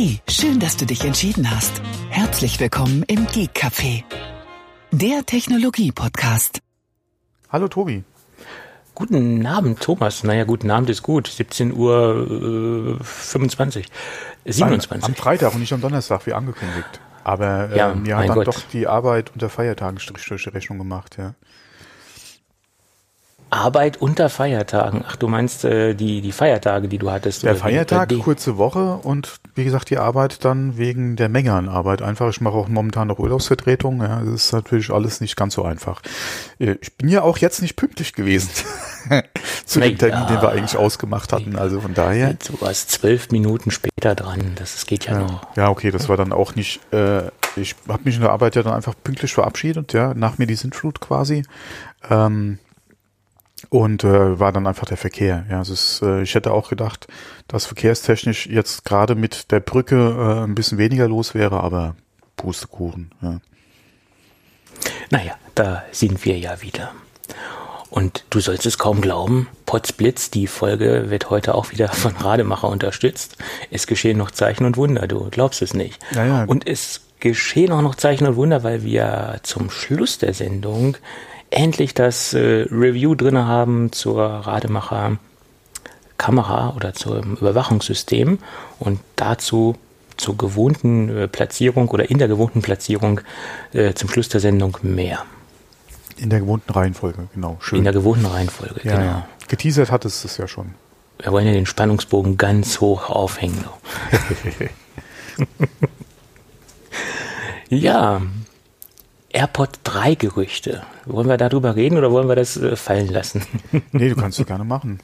Hey, schön, dass du dich entschieden hast. Herzlich willkommen im Geek Café, der Technologie-Podcast. Hallo Tobi. Guten Abend, Thomas. Naja, guten Abend ist gut. 17 Uhr äh, 25, 27. Nein, am Freitag und nicht am Donnerstag, wie angekündigt. Aber äh, Ja, mir hat dann Gott. doch die Arbeit unter Feiertagen Strich durch die Rechnung gemacht, ja. Arbeit unter Feiertagen. Ach, du meinst äh, die, die Feiertage, die du hattest? Der? Feiertag, die- kurze Woche und wie gesagt die Arbeit dann wegen der Menge an Arbeit einfach. Ich mache auch momentan noch Urlaubsvertretung. Ja, das ist natürlich alles nicht ganz so einfach. Äh, Ich bin ja auch jetzt nicht pünktlich gewesen zu dem Termin, ja. den wir eigentlich ausgemacht hatten. Also von daher. Du warst zwölf Minuten später dran. Das, das geht ja, noch. Ja, okay, das war dann auch nicht. Äh, ich habe mich in der Arbeit ja dann einfach pünktlich verabschiedet, ja, nach mir die Sintflut quasi. Ähm, und äh, war dann einfach der Verkehr. Ja, es ist, äh, ich hätte auch gedacht, dass verkehrstechnisch jetzt gerade mit der Brücke äh, ein bisschen weniger los wäre, aber Pustekuchen. Ja. Naja, da sind wir ja wieder. Und du sollst es kaum glauben, Potzblitz, die Folge wird heute auch wieder von Rademacher unterstützt. Es geschehen noch Zeichen und Wunder, du glaubst es nicht. Ja, ja. Und es geschehen auch noch Zeichen und Wunder, weil wir zum Schluss der Sendung endlich das äh, Review drinne haben zur Rademacher Kamera oder zum Überwachungssystem und dazu zur gewohnten äh, Platzierung oder in der gewohnten Platzierung äh, zum Schluss der Sendung mehr. In der gewohnten Reihenfolge, genau. Schön. In der gewohnten Reihenfolge, ja, genau. ja. Geteasert hat es es ja schon. Wir wollen ja den Spannungsbogen ganz hoch aufhängen. ja, AirPod 3 Gerüchte. Wollen wir darüber reden oder wollen wir das äh, fallen lassen? Nee, du kannst es gerne machen.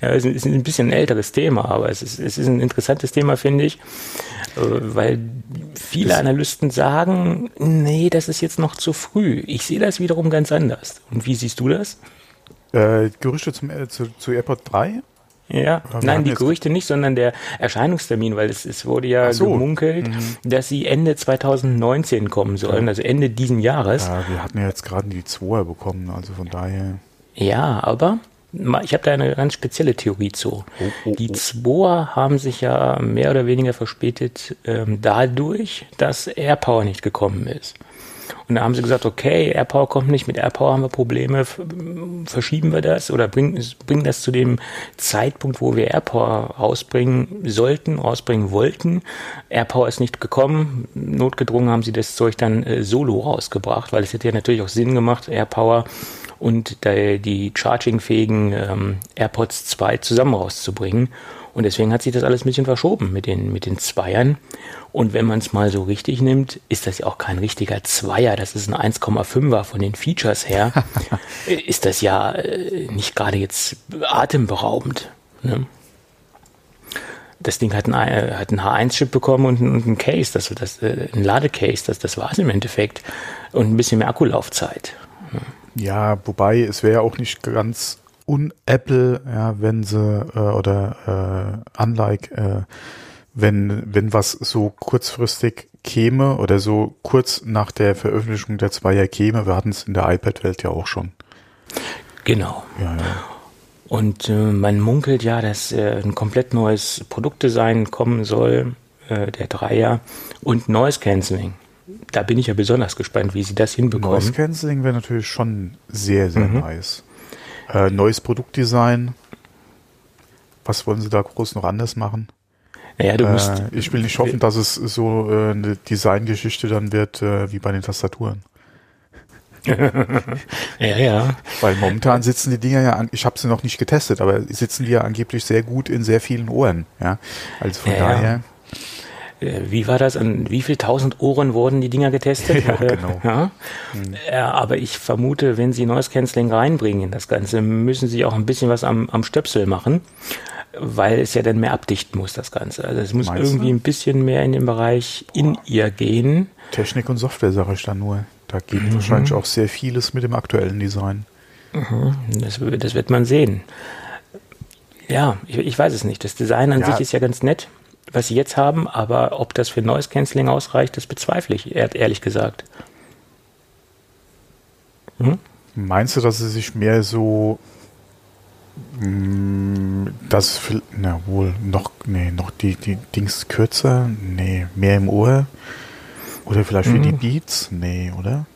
Ja, es ist ein bisschen ein älteres Thema, aber es ist, es ist ein interessantes Thema, finde ich, äh, weil viele Analysten sagen, nee, das ist jetzt noch zu früh. Ich sehe das wiederum ganz anders. Und wie siehst du das? Äh, Gerüchte zum, äh, zu, zu AirPod 3? Ja, nein, die Gerüchte nicht, sondern der Erscheinungstermin, weil es, es wurde ja so. Mhm. gemunkelt, dass sie Ende 2019 kommen sollen, also Ende diesen Jahres. Ja, wir hatten ja jetzt gerade die 2er bekommen, also von daher. Ja, aber ich habe da eine ganz spezielle Theorie zu. Die Zwoer haben sich ja mehr oder weniger verspätet ähm, dadurch, dass AirPower nicht gekommen ist. Und da haben sie gesagt, okay, AirPower kommt nicht, mit AirPower haben wir Probleme, verschieben wir das oder bringen, bringen das zu dem Zeitpunkt, wo wir AirPower rausbringen sollten, rausbringen wollten. AirPower ist nicht gekommen, notgedrungen haben sie das Zeug dann äh, solo rausgebracht, weil es hätte ja natürlich auch Sinn gemacht, AirPower und die chargingfähigen ähm, AirPods 2 zusammen rauszubringen. Und deswegen hat sich das alles ein bisschen verschoben mit den, mit den Zweiern. Und wenn man es mal so richtig nimmt, ist das ja auch kein richtiger Zweier. Das ist ein 1,5er von den Features her. Ist das ja äh, nicht gerade jetzt atemberaubend. Ne? Das Ding hat ein, äh, hat ein H1-Chip bekommen und, und ein Case, das, das, äh, ein Ladecase, das, das war es im Endeffekt. Und ein bisschen mehr Akkulaufzeit. Ja, wobei es wäre ja auch nicht ganz un-Apple, ja, wenn sie äh, oder äh, unlike, äh, wenn, wenn was so kurzfristig käme oder so kurz nach der Veröffentlichung der Zweier käme. Wir hatten es in der iPad-Welt ja auch schon. Genau. Ja, ja. Und äh, man munkelt ja, dass äh, ein komplett neues Produktdesign kommen soll, äh, der Dreier, und Noise Cancelling. Da bin ich ja besonders gespannt, wie sie das hinbekommen. Noise Cancelling wäre natürlich schon sehr, sehr nice. Äh, neues Produktdesign. Was wollen sie da groß noch anders machen? Naja, du musst, Äh, ich will nicht hoffen, dass es so äh, eine Designgeschichte dann wird äh, wie bei den Tastaturen. ja, ja, Weil momentan sitzen die Dinger ja, an, ich habe sie noch nicht getestet, aber sitzen die ja angeblich sehr gut in sehr vielen Ohren. Ja, also von Ja, daher. Äh, Wie war das? An wie viel tausend Ohren wurden die Dinger getestet? Ja, genau. Ja? Ja, aber ich vermute, wenn sie Noise Cancelling reinbringen in das Ganze, müssen sie auch ein bisschen was am, am Stöpsel machen, weil es ja dann mehr abdichten muss, das Ganze. Also es muss Meinst irgendwie du? ein bisschen mehr in den Bereich in ihr gehen. Technik und Software sage ich dann nur. Da geht wahrscheinlich auch sehr vieles mit dem aktuellen Design. Das, das wird man sehen. Ja, ich, ich weiß es nicht. Das Design an Ja. sich ist ja ganz nett, was sie jetzt haben, aber ob das für Noise Cancelling ausreicht, das bezweifle ich, ehr- ehrlich gesagt. Meinst du, dass sie sich mehr so Mm, Das, na wohl, noch, nee, noch die, die Dings kürzer, nee, mehr im Ohr. Oder vielleicht für Mhm. die Beats, nee, oder?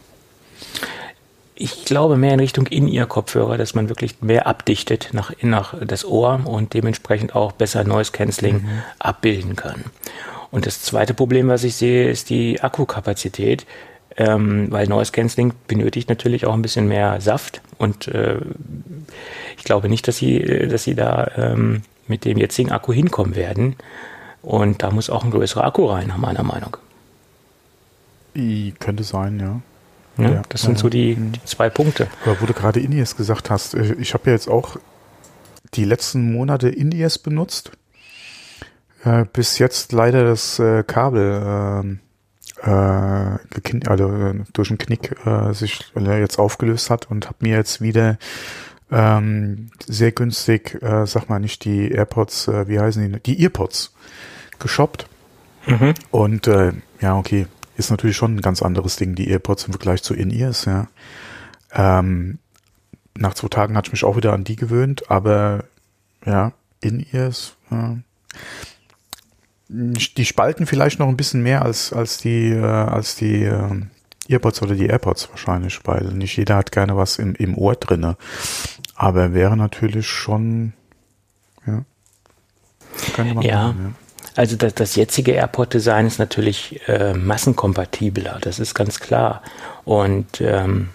Ich glaube mehr in Richtung In-Ear-Kopfhörer, dass man wirklich mehr abdichtet nach, nach das Ohr und dementsprechend auch besser Noise Cancelling abbilden kann. Und das zweite Problem, was ich sehe, ist die Akkukapazität, ähm, weil Noise Cancelling benötigt natürlich auch ein bisschen mehr Saft und äh, ich glaube nicht, dass sie, äh, dass sie da ähm, mit dem jetzigen Akku hinkommen werden. Und da muss auch ein größerer Akku rein, nach meiner Meinung. I, könnte sein, ja. Ja, Ja, das sind so die, die zwei Punkte. Aber wo du gerade Indies gesagt hast, äh, ich habe ja jetzt auch die letzten Monate Indies benutzt. Äh, bis jetzt leider das äh, Kabel ähm, äh, also, durch einen Knick äh, sich jetzt aufgelöst hat und habe mir jetzt wieder ähm, sehr günstig, äh, sag mal nicht die AirPods, äh, wie heißen die, die Earpods geshoppt. Mhm. Und äh, ja, okay, ist natürlich schon ein ganz anderes Ding, die AirPods im Vergleich zu In-Ears, ja. Ähm, nach zwei Tagen hatte ich mich auch wieder an die gewöhnt, aber ja, In-Ears, ja. die spalten vielleicht noch ein bisschen mehr als, als die, äh, als die äh, Earpods oder die AirPods wahrscheinlich, weil nicht jeder hat gerne was im, im Ohr drinne. Aber wäre natürlich schon, ja. Könnte man Ja. Also das, das jetzige AirPod-Design ist natürlich äh, massenkompatibler, das ist ganz klar. Und ähm,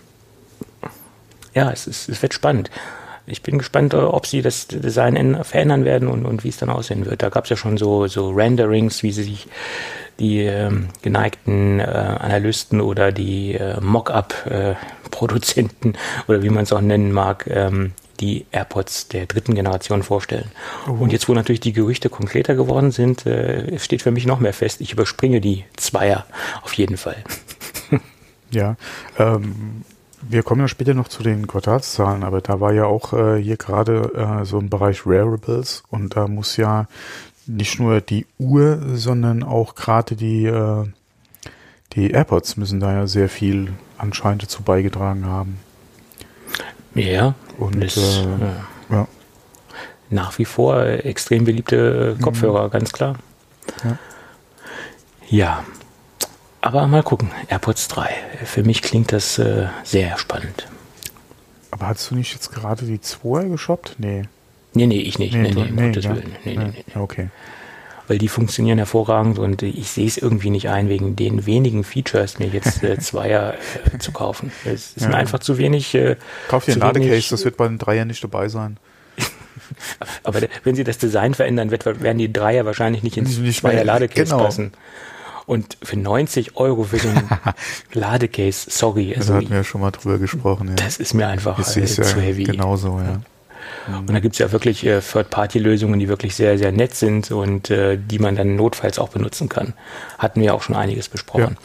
ja, es, ist, es wird spannend. Ich bin gespannt, äh, ob sie das Design verändern werden und, und wie es dann aussehen wird. Da gab es ja schon so, so Renderings, wie sie sich die ähm, geneigten äh, Analysten oder die äh, Mock-up-Produzenten oder wie man es auch nennen mag, ähm, die AirPods der dritten Generation vorstellen. Und jetzt, wo natürlich die Gerüchte konkreter geworden sind, äh, steht für mich noch mehr fest, ich überspringe die Zweier auf jeden Fall. Ja, ähm, wir kommen ja später noch zu den Quartalszahlen, aber da war ja auch äh, hier gerade äh, so im Bereich Wearables und da muss ja nicht nur die Uhr, sondern auch gerade die, äh, die AirPods müssen da ja sehr viel anscheinend dazu beigetragen haben. Ja, Und das, äh, äh, ja, nach wie vor extrem beliebte Kopfhörer, ganz klar. Ja. Ja, aber mal gucken, AirPods 3. Für mich klingt das äh, sehr spannend. aber hast du nicht jetzt gerade die 2 geshoppt? Nee. Nee, nee, ich nicht. Nee, nee, um Gottes ja. Willen. Nee, nee, nee. Ja, Okay. Weil die funktionieren hervorragend und ich sehe es irgendwie nicht ein, wegen den wenigen Features mir jetzt äh, Zweier äh, zu kaufen. Es ist Ja. mir einfach zu wenig. Äh, Kauf dir ein Ladecase, das wird bei den Dreier nicht dabei sein. Aber wenn sie das Design verändern, wird, werden die Dreier wahrscheinlich nicht ins Nicht Zweier Ladecase genau. passen. Und für 90 Euro für so ein Ladecase, sorry, Da also hatten wir ja schon mal drüber gesprochen. Ja. das ist mir einfach Ich äh, zu heavy. genauso, ja. Und da gibt es ja wirklich äh, Third-Party-Lösungen, die wirklich sehr, sehr nett sind und äh, die man dann notfalls auch benutzen kann. Hatten wir auch schon einiges besprochen.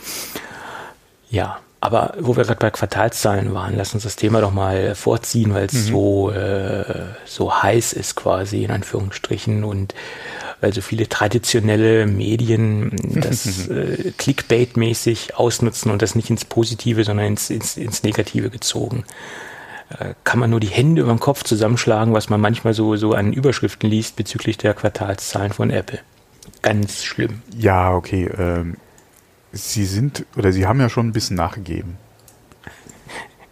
Ja, aber wo wir gerade bei Quartalszahlen waren, lass uns das Thema doch mal vorziehen, weil es so, äh, so heiß ist quasi in Anführungsstrichen und weil so viele traditionelle Medien das äh, Clickbait-mäßig ausnutzen und das nicht ins Positive, sondern ins, ins, ins Negative gezogen Äh, kann man nur die Hände über den Kopf zusammenschlagen, was man manchmal so, so an Überschriften liest bezüglich der Quartalszahlen von Apple. Ganz schlimm. Ja, okay. Ähm, sie sind, oder sie haben ja schon ein bisschen nachgegeben.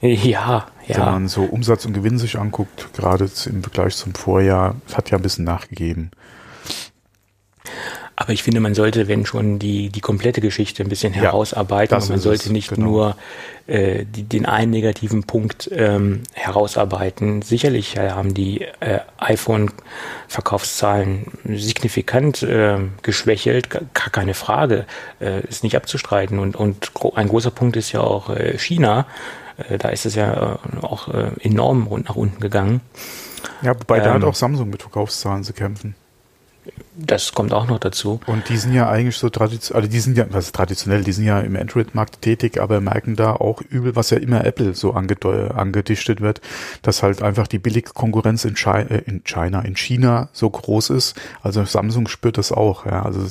Ja, Wenn ja. man so Umsatz und Gewinn sich anguckt, gerade im Vergleich zum Vorjahr, es hat ja ein bisschen nachgegeben. Aber ich finde, man sollte, wenn schon, die, die komplette Geschichte ein bisschen Ja, herausarbeiten. man sollte es, nicht genau. nur äh, die, den einen negativen Punkt ähm, herausarbeiten. Sicherlich äh, haben die äh, iPhone-Verkaufszahlen signifikant äh, geschwächelt, gar keine Frage, äh, ist nicht abzustreiten. Und, und gro ein großer Punkt ist ja auch äh, China. Äh, da ist es ja äh, auch äh, enorm rund nach unten gegangen. Ja, wobei da Ähm. hat auch Samsung mit Verkaufszahlen zu kämpfen. Das kommt auch noch dazu. Und die sind ja eigentlich so traditionell, also die sind ja, was traditionell, die sind ja im Android-Markt tätig, aber merken da auch übel, was ja immer Apple so angedichtet wird, dass halt einfach die Billigkonkurrenz in, Chi äh, in China, in China so groß ist. Also Samsung spürt das auch, ja. Also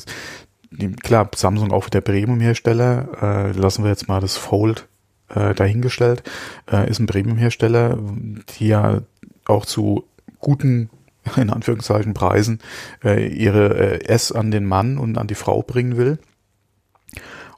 klar, Samsung auch wieder Premium-Hersteller, äh, lassen wir jetzt mal das Fold äh, dahingestellt, äh, ist ein Premium-Hersteller, die ja auch zu guten in Anführungszeichen Preisen äh, ihre äh, S an den Mann und an die Frau bringen will.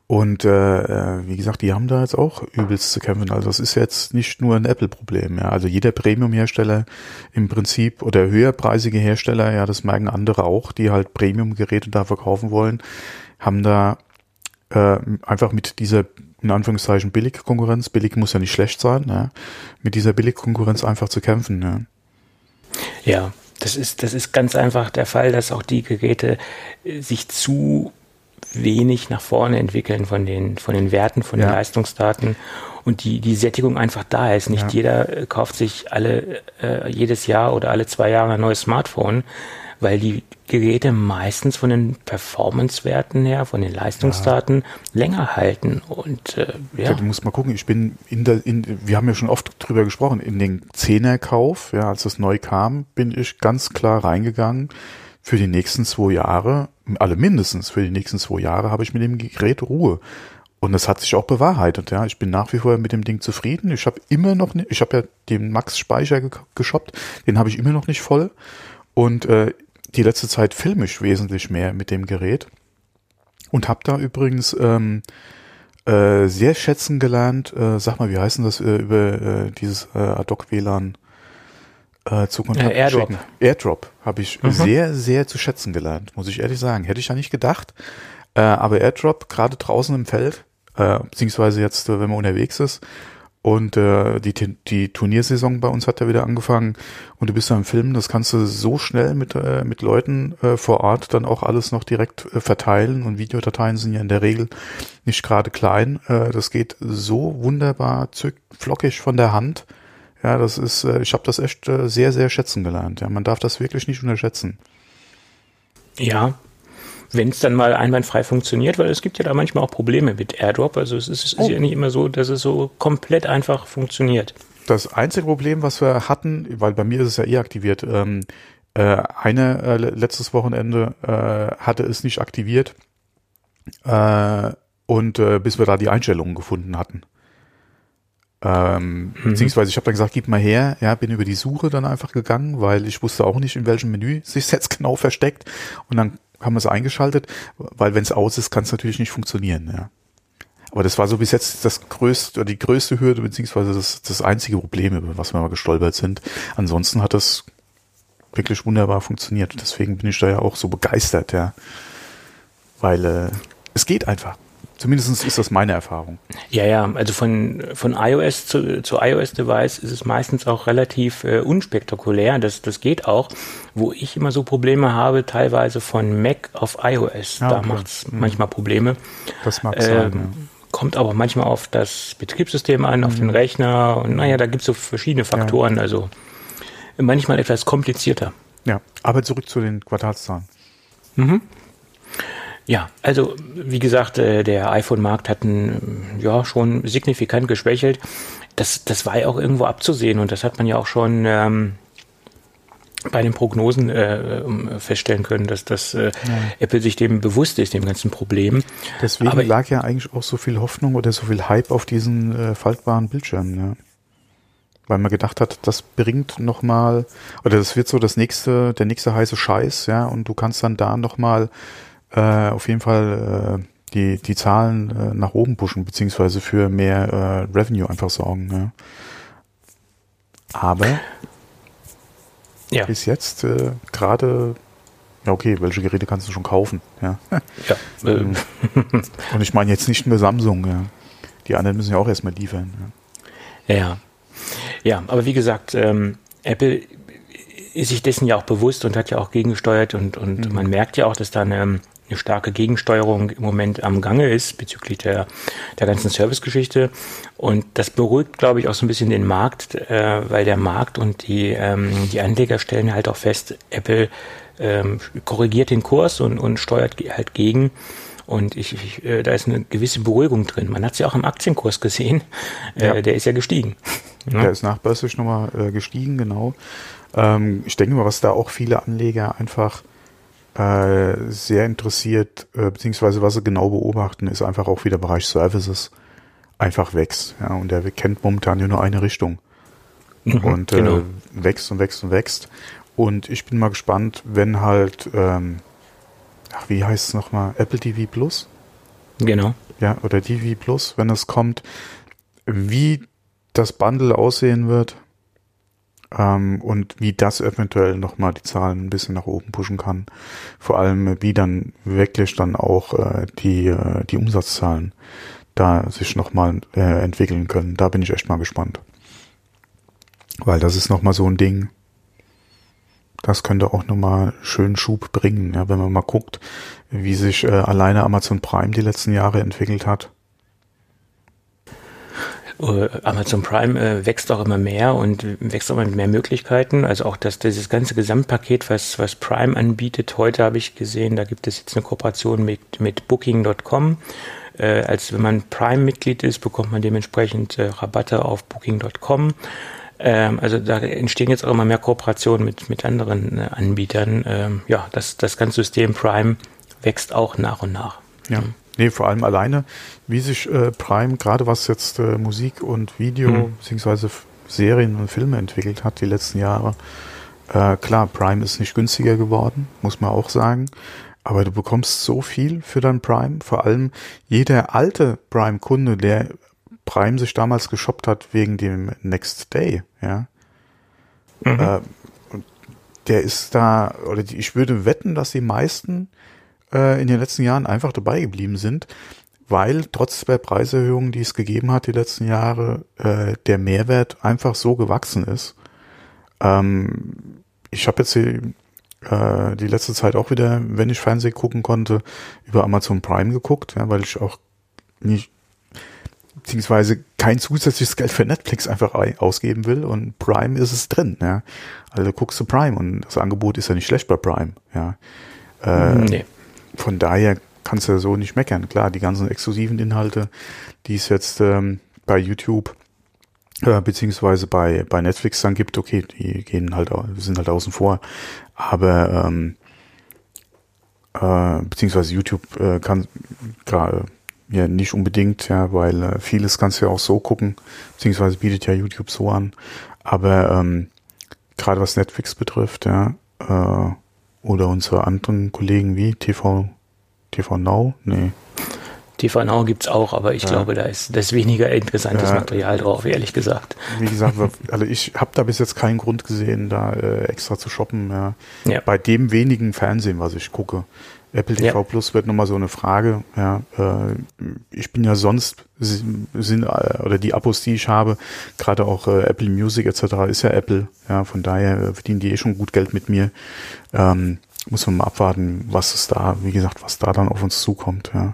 Und äh, äh, wie gesagt, die haben da jetzt auch übelst zu kämpfen. Also das ist jetzt nicht nur ein Apple-Problem. Ja. Also jeder Premium-Hersteller im Prinzip oder höherpreisige Hersteller, ja, das merken andere auch, die halt Premium-Geräte da verkaufen wollen, haben da äh, einfach mit dieser in Anführungszeichen Billig-Konkurrenz, billig muss ja nicht schlecht sein, ja, mit dieser Billig-Konkurrenz einfach zu kämpfen. Ja. ja, das ist, das ist ganz einfach der Fall, dass auch die Geräte äh, sich zu wenig nach vorne entwickeln von den, von den Werten, von ja. den Leistungsdaten und die, die Sättigung einfach da ist. Nicht ja. jeder äh, kauft sich alle, äh, jedes Jahr oder alle zwei Jahre ein neues Smartphone, weil die Geräte meistens von den Performance-Werten her, von den Leistungsdaten ja. länger halten. Und äh, ja. Du musst mal gucken, ich bin in der, in, wir haben ja schon oft drüber gesprochen, in den Zehnerkauf, ja, als das neu kam, bin ich ganz klar reingegangen. Für die nächsten zwei Jahre, alle mindestens für die nächsten zwei Jahre, habe ich mit dem Gerät Ruhe. Und das hat sich auch bewahrheitet, ja. Ich bin nach wie vor mit dem Ding zufrieden. Ich habe immer noch nicht, ich habe ja den Max-Speicher geshoppt, den habe ich immer noch nicht voll. Und äh, die letzte Zeit filme ich wesentlich mehr mit dem Gerät und habe da übrigens ähm, äh, sehr schätzen gelernt, äh, sag mal, wie heißen das äh, über äh, dieses äh, Ad-Hoc-WLAN äh, zu Kontakt äh, Airdrop. Schicken. Airdrop habe ich mhm. sehr, sehr zu schätzen gelernt, muss ich ehrlich sagen. Hätte ich ja nicht gedacht. Aber Airdrop, gerade draußen im Feld, beziehungsweise jetzt, wenn man unterwegs ist, und äh, die, die Turniersaison bei uns hat ja wieder angefangen und du bist da im Film, das kannst du so schnell mit, äh, mit Leuten äh, vor Ort dann auch alles noch direkt äh, verteilen und Videodateien sind ja in der Regel nicht gerade klein. Äh, das geht so wunderbar zück, flockig von der Hand. Ja, das ist, äh, ich habe das echt äh, sehr, sehr schätzen gelernt. Ja, man darf das wirklich nicht unterschätzen. Ja, wenn es dann mal einwandfrei funktioniert, weil es gibt ja da manchmal auch Probleme mit AirDrop. Also es ist, es ist oh. ja nicht immer so, dass es so komplett einfach funktioniert. Das einzige Problem, was wir hatten, weil bei mir ist es ja eh aktiviert, ähm, äh, eine äh, letztes Wochenende äh, hatte es nicht aktiviert äh, und äh, bis wir da die Einstellungen gefunden hatten. Ähm, mhm. Beziehungsweise ich habe dann gesagt, gib mal her, ja, bin über die Suche dann einfach gegangen, weil ich wusste auch nicht, in welchem Menü sich jetzt genau versteckt. Und dann haben wir es eingeschaltet, weil wenn es aus ist, kann es natürlich nicht funktionieren. Ja. Aber das war so bis jetzt das größte, die größte Hürde, beziehungsweise das, das einzige Problem, über was wir mal gestolpert sind. Ansonsten hat das wirklich wunderbar funktioniert. Deswegen bin ich da ja auch so begeistert, ja. Weil äh, es geht einfach. Zumindest ist das meine Erfahrung. Ja, ja, also von, von iOS zu, zu iOS-Device ist es meistens auch relativ äh, unspektakulär. Das, das geht auch. Wo ich immer so Probleme habe, teilweise von Mac auf iOS. Ah, da okay. macht es mhm. manchmal Probleme. Das mag ähm, sein. Ja. Kommt aber manchmal auf das Betriebssystem an, mhm. auf den Rechner. Und naja, da gibt es so verschiedene Faktoren. Ja. Also manchmal etwas komplizierter. Ja, aber zurück zu den Quartalszahlen. Mhm. Ja, also wie gesagt, äh, der iPhone-Markt hat ein, ja schon signifikant geschwächelt. Das, das war ja auch irgendwo abzusehen und das hat man ja auch schon ähm, bei den Prognosen äh, feststellen können, dass das äh, ja. Apple sich dem bewusst ist, dem ganzen Problem. Deswegen Aber, lag ja eigentlich auch so viel Hoffnung oder so viel Hype auf diesen äh, faltbaren Bildschirmen, ja. Weil man gedacht hat, das bringt nochmal, oder das wird so das nächste, der nächste heiße Scheiß, ja, und du kannst dann da nochmal äh, auf jeden Fall äh, die, die Zahlen äh, nach oben pushen, beziehungsweise für mehr äh, Revenue einfach sorgen. Ja. Aber ja. bis jetzt äh, gerade, ja okay, welche Geräte kannst du schon kaufen? Ja. ja ähm. Und ich meine jetzt nicht nur Samsung, ja. Die anderen müssen ja auch erstmal liefern. Ja. ja. Ja, aber wie gesagt, ähm, Apple ist sich dessen ja auch bewusst und hat ja auch gegengesteuert und, und mhm. man merkt ja auch, dass da eine eine starke Gegensteuerung im Moment am Gange ist bezüglich der, der ganzen Servicegeschichte. Und das beruhigt, glaube ich, auch so ein bisschen den Markt, äh, weil der Markt und die, ähm, die Anleger stellen halt auch fest, Apple ähm, korrigiert den Kurs und, und steuert halt gegen. Und ich, ich, äh, da ist eine gewisse Beruhigung drin. Man hat es ja auch im Aktienkurs gesehen. Äh, ja. Der ist ja gestiegen. Der ist nachbörslich nochmal äh, gestiegen, genau. Ähm, ich denke mal, was da auch viele Anleger einfach äh, sehr interessiert, äh, beziehungsweise was sie genau beobachten, ist einfach auch wie der Bereich Services einfach wächst. Ja, und der kennt momentan ja nur eine Richtung. Mhm, und äh, genau. wächst und wächst und wächst. Und ich bin mal gespannt, wenn halt, ähm, ach, wie heißt es nochmal, Apple TV Plus? Genau. Ja, oder TV Plus, wenn es kommt, wie das Bundle aussehen wird ähm, und wie das eventuell nochmal die Zahlen ein bisschen nach oben pushen kann. Vor allem, wie dann wirklich dann auch äh, die, äh, die Umsatzzahlen da sich nochmal äh, entwickeln können. Da bin ich echt mal gespannt. Weil das ist nochmal so ein Ding, das könnte auch nochmal schön Schub bringen, ja, wenn man mal guckt, wie sich äh, alleine Amazon Prime die letzten Jahre entwickelt hat. Äh, Amazon Prime äh, wächst auch immer mehr und wächst auch immer mit mehr Möglichkeiten. Also auch das, dieses ganze Gesamtpaket, was, was Prime anbietet. Heute habe ich gesehen, da gibt es jetzt eine Kooperation mit, mit Booking.com. Äh, als wenn man Prime-Mitglied ist, bekommt man dementsprechend äh, Rabatte auf Booking.com. Ähm, also da entstehen jetzt auch immer mehr Kooperationen mit, mit anderen äh, Anbietern. Ähm, ja, das, das ganze System Prime wächst auch nach und nach. Ja. Mhm. Nee, vor allem alleine, wie sich äh, Prime, gerade was jetzt äh, Musik und Video, mhm. beziehungsweise Serien und Filme entwickelt hat die letzten Jahre. Äh, klar, Prime ist nicht günstiger geworden, muss man auch sagen. Aber du bekommst so viel für dein Prime. Vor allem jeder alte Prime-Kunde, der Prime sich damals geshoppt hat wegen dem Next Day, ja. Mhm. Äh, der ist da, oder die, ich würde wetten, dass die meisten äh, in den letzten Jahren einfach dabei geblieben sind, weil trotz der Preiserhöhungen, die es gegeben hat die letzten Jahre, äh, der Mehrwert einfach so gewachsen ist. Ähm, ich habe jetzt die, äh, die letzte Zeit auch wieder, wenn ich Fernsehen gucken konnte, über Amazon Prime geguckt, ja, weil ich auch nicht beziehungsweise kein zusätzliches Geld für Netflix einfach ausgeben will und Prime ist es drin, ja. Also guckst du Prime und das Angebot ist ja nicht schlecht bei Prime, ja. Äh, nee. Von daher kannst du so nicht meckern. Klar, die ganzen exklusiven Inhalte, die es jetzt ähm, bei YouTube äh, beziehungsweise bei, bei Netflix dann gibt, okay, die gehen halt, sind halt außen vor. Aber ähm, äh, beziehungsweise YouTube äh, kann gerade ja, nicht unbedingt, ja, weil äh, vieles kannst du ja auch so gucken, beziehungsweise bietet ja YouTube so an. Aber ähm, gerade was Netflix betrifft, ja, äh, oder unsere anderen Kollegen wie TV, TV Now, nee. TV Now gibt's auch, aber ich ja. glaube, da ist, da ist weniger interessantes ja. Material drauf, ehrlich gesagt. Wie gesagt, also ich habe da bis jetzt keinen Grund gesehen, da äh, extra zu shoppen. Ja. Bei dem wenigen Fernsehen, was ich gucke. Apple TV ja. Plus wird nochmal so eine Frage. Ja, äh, ich bin ja sonst sind äh, oder die Abos, die ich habe, gerade auch äh, Apple Music etc. ist ja Apple. Ja, von daher äh, verdienen die eh schon gut Geld mit mir. Ähm, muss man mal abwarten, was es da, wie gesagt, was da dann auf uns zukommt. Ja,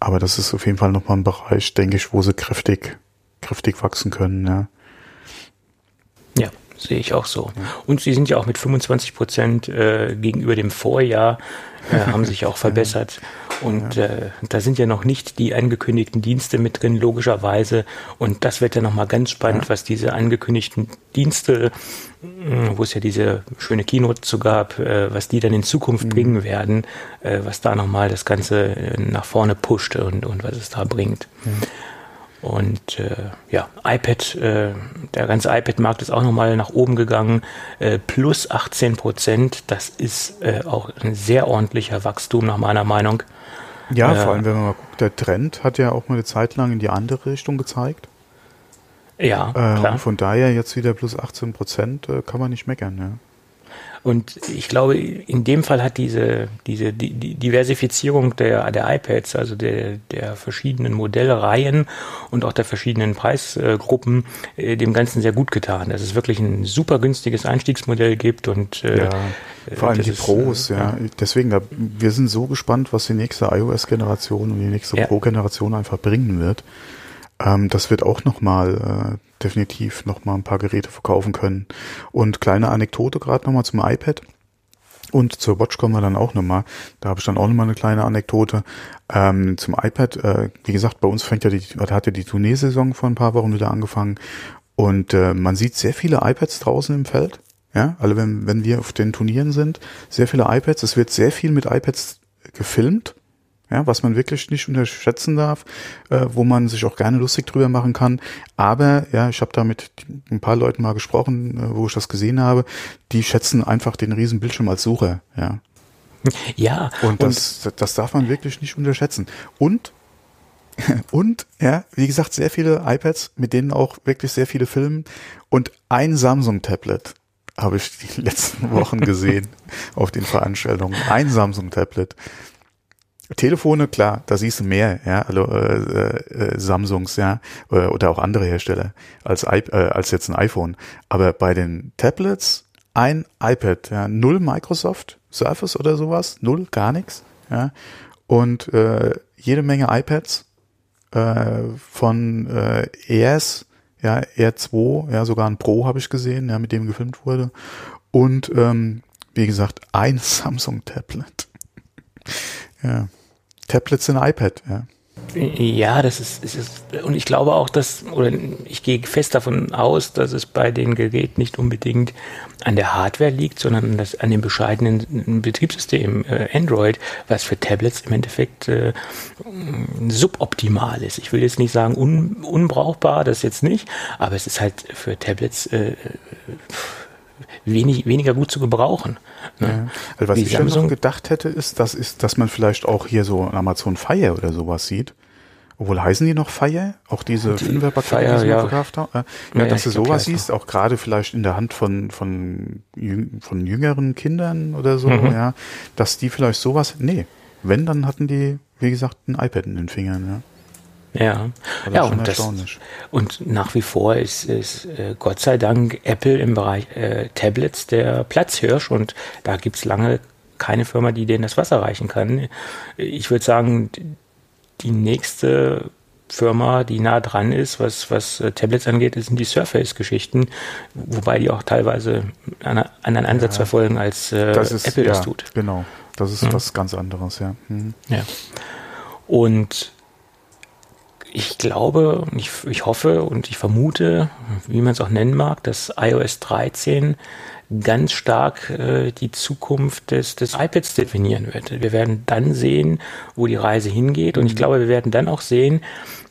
aber das ist auf jeden Fall nochmal ein Bereich, denke ich, wo sie kräftig, kräftig wachsen können. Ja. Ja, sehe ich auch so. Und sie sind ja auch mit 25 Prozent äh, gegenüber dem Vorjahr äh, haben sich auch verbessert. Und äh, da sind ja noch nicht die angekündigten Dienste mit drin, logischerweise. Und das wird ja nochmal ganz spannend, ja. was diese angekündigten Dienste, äh, wo es ja diese schöne Keynote zu gab, äh, was die dann in Zukunft mhm. bringen werden, äh, was da nochmal das Ganze äh, nach vorne pusht und, und was es da bringt. Mhm. Und äh, ja, iPad, äh, der ganze iPad-Markt ist auch nochmal nach oben gegangen, äh, plus 18 Prozent. Das ist äh, auch ein sehr ordentlicher Wachstum nach meiner Meinung. Ja, vor allem, wenn man mal guckt, der Trend hat ja auch mal eine Zeit lang in die andere Richtung gezeigt. Ja, äh, klar. Von daher jetzt wieder plus 18 Prozent, äh, kann man nicht meckern, ja. Und ich glaube, in dem Fall hat diese, diese die, die Diversifizierung der, der iPads, also der, der verschiedenen Modellreihen und auch der verschiedenen Preisgruppen, äh, dem Ganzen sehr gut getan. Dass es wirklich ein super günstiges Einstiegsmodell gibt und äh, ja, vor allem die ist, Pros, äh, ja. Deswegen, da, wir sind so gespannt, was die nächste iOS-Generation und die nächste ja. Pro-Generation einfach bringen wird. Ähm, das wird auch nochmal äh, definitiv noch mal ein paar Geräte verkaufen können. Und kleine Anekdote gerade noch mal zum iPad. Und zur Watch kommen wir dann auch nochmal. Da habe ich dann auch nochmal eine kleine Anekdote. Ähm, zum iPad, äh, wie gesagt, bei uns fängt ja die, hat ja die Tourneesaison vor ein paar Wochen wieder angefangen. Und äh, man sieht sehr viele iPads draußen im Feld. Ja, also wenn, wenn wir auf den Turnieren sind, sehr viele iPads. Es wird sehr viel mit iPads gefilmt. Ja, was man wirklich nicht unterschätzen darf, äh, wo man sich auch gerne lustig drüber machen kann. Aber ja, ich habe da mit ein paar Leuten mal gesprochen, äh, wo ich das gesehen habe, die schätzen einfach den riesen Bildschirm als Sucher, ja. Ja. Und das, und das darf man wirklich nicht unterschätzen. Und und ja, wie gesagt, sehr viele iPads, mit denen auch wirklich sehr viele Filme und ein Samsung-Tablet habe ich die letzten Wochen gesehen auf den Veranstaltungen. Ein Samsung-Tablet. Telefone, klar, da siehst du mehr, ja, also äh, äh, Samsungs, ja, äh, oder auch andere Hersteller als, äh, als jetzt ein iPhone. Aber bei den Tablets ein iPad, ja, null Microsoft Surface oder sowas, null, gar nichts, ja, und äh, jede Menge iPads äh, von äh, ES, ja, R2, ja, sogar ein Pro habe ich gesehen, ja, mit dem gefilmt wurde. Und ähm, wie gesagt, ein Samsung Tablet. ja. Tablets in iPad, ja. Ja, das ist, ist, ist, und ich glaube auch, dass, oder ich gehe fest davon aus, dass es bei den Geräten nicht unbedingt an der Hardware liegt, sondern das, an dem bescheidenen Betriebssystem äh, Android, was für Tablets im Endeffekt äh, suboptimal ist. Ich will jetzt nicht sagen un, unbrauchbar, das jetzt nicht, aber es ist halt für Tablets äh, wenig, weniger gut zu gebrauchen. Ne? Ja. Also was Wie ich Samsung gedacht hätte, ist, dass, ist, dass man vielleicht auch hier so Amazon Fire oder sowas sieht. Obwohl heißen die noch Fire? Auch diese die Fünferbatterien, die sie ja. verkauft haben? Ja, ja dass du sowas siehst, auch gerade vielleicht in der Hand von, von, von jüngeren Kindern oder so, mhm. ja, dass die vielleicht sowas, nee, wenn, dann hatten die, wie gesagt, ein iPad in den Fingern, ja. Ja, ja und, das, und nach wie vor ist, ist äh, Gott sei Dank Apple im Bereich äh, Tablets der Platzhirsch und da gibt's lange keine Firma, die denen das Wasser reichen kann. Ich würde sagen, die nächste Firma, die nah dran ist, was, was äh, Tablets angeht, sind die Surface-Geschichten, wobei die auch teilweise einen anderen Ansatz ja, verfolgen, als äh, das ist, Apple ja, das tut. Genau, das ist mhm. was ganz anderes, ja. Mhm. Ja. Und ich glaube, ich, ich hoffe und ich vermute, wie man es auch nennen mag, dass iOS 13 ganz stark äh, die Zukunft des, des iPads definieren wird. Wir werden dann sehen, wo die Reise hingeht und ich mhm. glaube, wir werden dann auch sehen,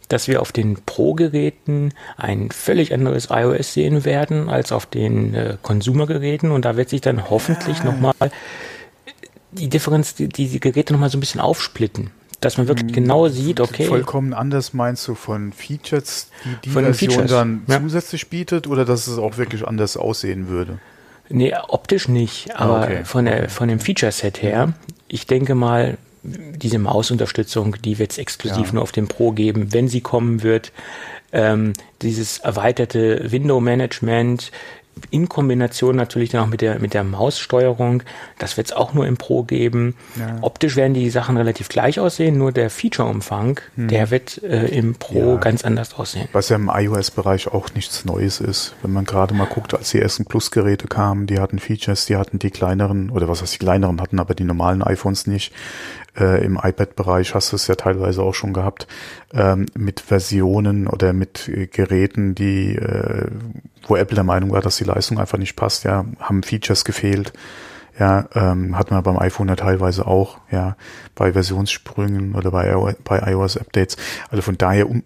dass wir auf den Pro-Geräten ein völlig anderes iOS sehen werden als auf den äh, Consumer-Geräten und da wird sich dann hoffentlich ja. nochmal die Differenz, die, die Geräte nochmal so ein bisschen aufsplitten dass man wirklich genau sieht, okay. Vollkommen anders meinst du von Features, die die von Version Features, dann ja. zusätzlich bietet oder dass es auch wirklich anders aussehen würde? Nee, optisch nicht, aber okay. von, der, von dem Feature-Set her, ich denke mal, diese Mausunterstützung, die wird es exklusiv ja. nur auf dem Pro geben, wenn sie kommen wird. Ähm, dieses erweiterte Window-Management, in Kombination natürlich dann auch mit der, mit der Maussteuerung. Das wird es auch nur im Pro geben. Ja. Optisch werden die Sachen relativ gleich aussehen, nur der Feature-Umfang, hm. der wird äh, im Pro ja. ganz anders aussehen. Was ja im iOS-Bereich auch nichts Neues ist. Wenn man gerade mal guckt, als die ersten Plus-Geräte kamen, die hatten Features, die hatten die kleineren, oder was heißt die kleineren hatten, aber die normalen iPhones nicht. Äh, Im iPad-Bereich hast du es ja teilweise auch schon gehabt, ähm, mit Versionen oder mit äh, Geräten, die, äh, wo Apple der Meinung war, dass die Leistung einfach nicht passt, ja, haben Features gefehlt. Ja, ähm, hat man beim iPhone ja teilweise auch, ja, bei Versionssprüngen oder bei, bei iOS-Updates. Also von daher, um,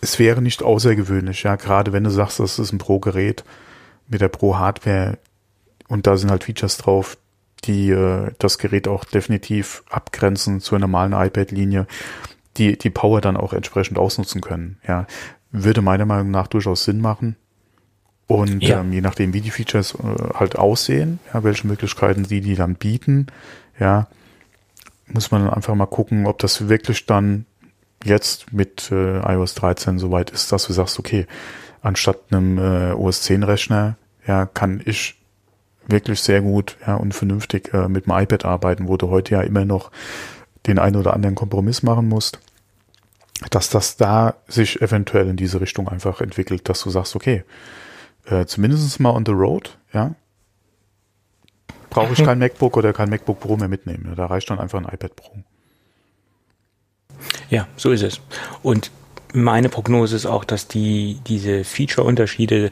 es wäre nicht außergewöhnlich, ja, gerade wenn du sagst, das ist ein Pro-Gerät mit der Pro-Hardware und da sind halt Features drauf, die äh, das Gerät auch definitiv abgrenzen zur normalen iPad-Linie, die die Power dann auch entsprechend ausnutzen können. Ja, würde meiner Meinung nach durchaus Sinn machen. Und ja. ähm, je nachdem, wie die Features äh, halt aussehen, ja, welche Möglichkeiten die die dann bieten, ja, muss man dann einfach mal gucken, ob das wirklich dann jetzt mit äh, iOS 13 soweit ist, dass du sagst, okay, anstatt einem äh, OS 10 Rechner, ja, kann ich wirklich sehr gut ja, und vernünftig äh, mit dem iPad arbeiten, wo du heute ja immer noch den einen oder anderen Kompromiss machen musst, dass das da sich eventuell in diese Richtung einfach entwickelt, dass du sagst, okay, äh, zumindest mal on the road, ja, brauche ich kein MacBook oder kein MacBook Pro mehr mitnehmen. Da reicht dann einfach ein iPad Pro. Ja, so ist es. Und meine Prognose ist auch, dass die diese Feature-Unterschiede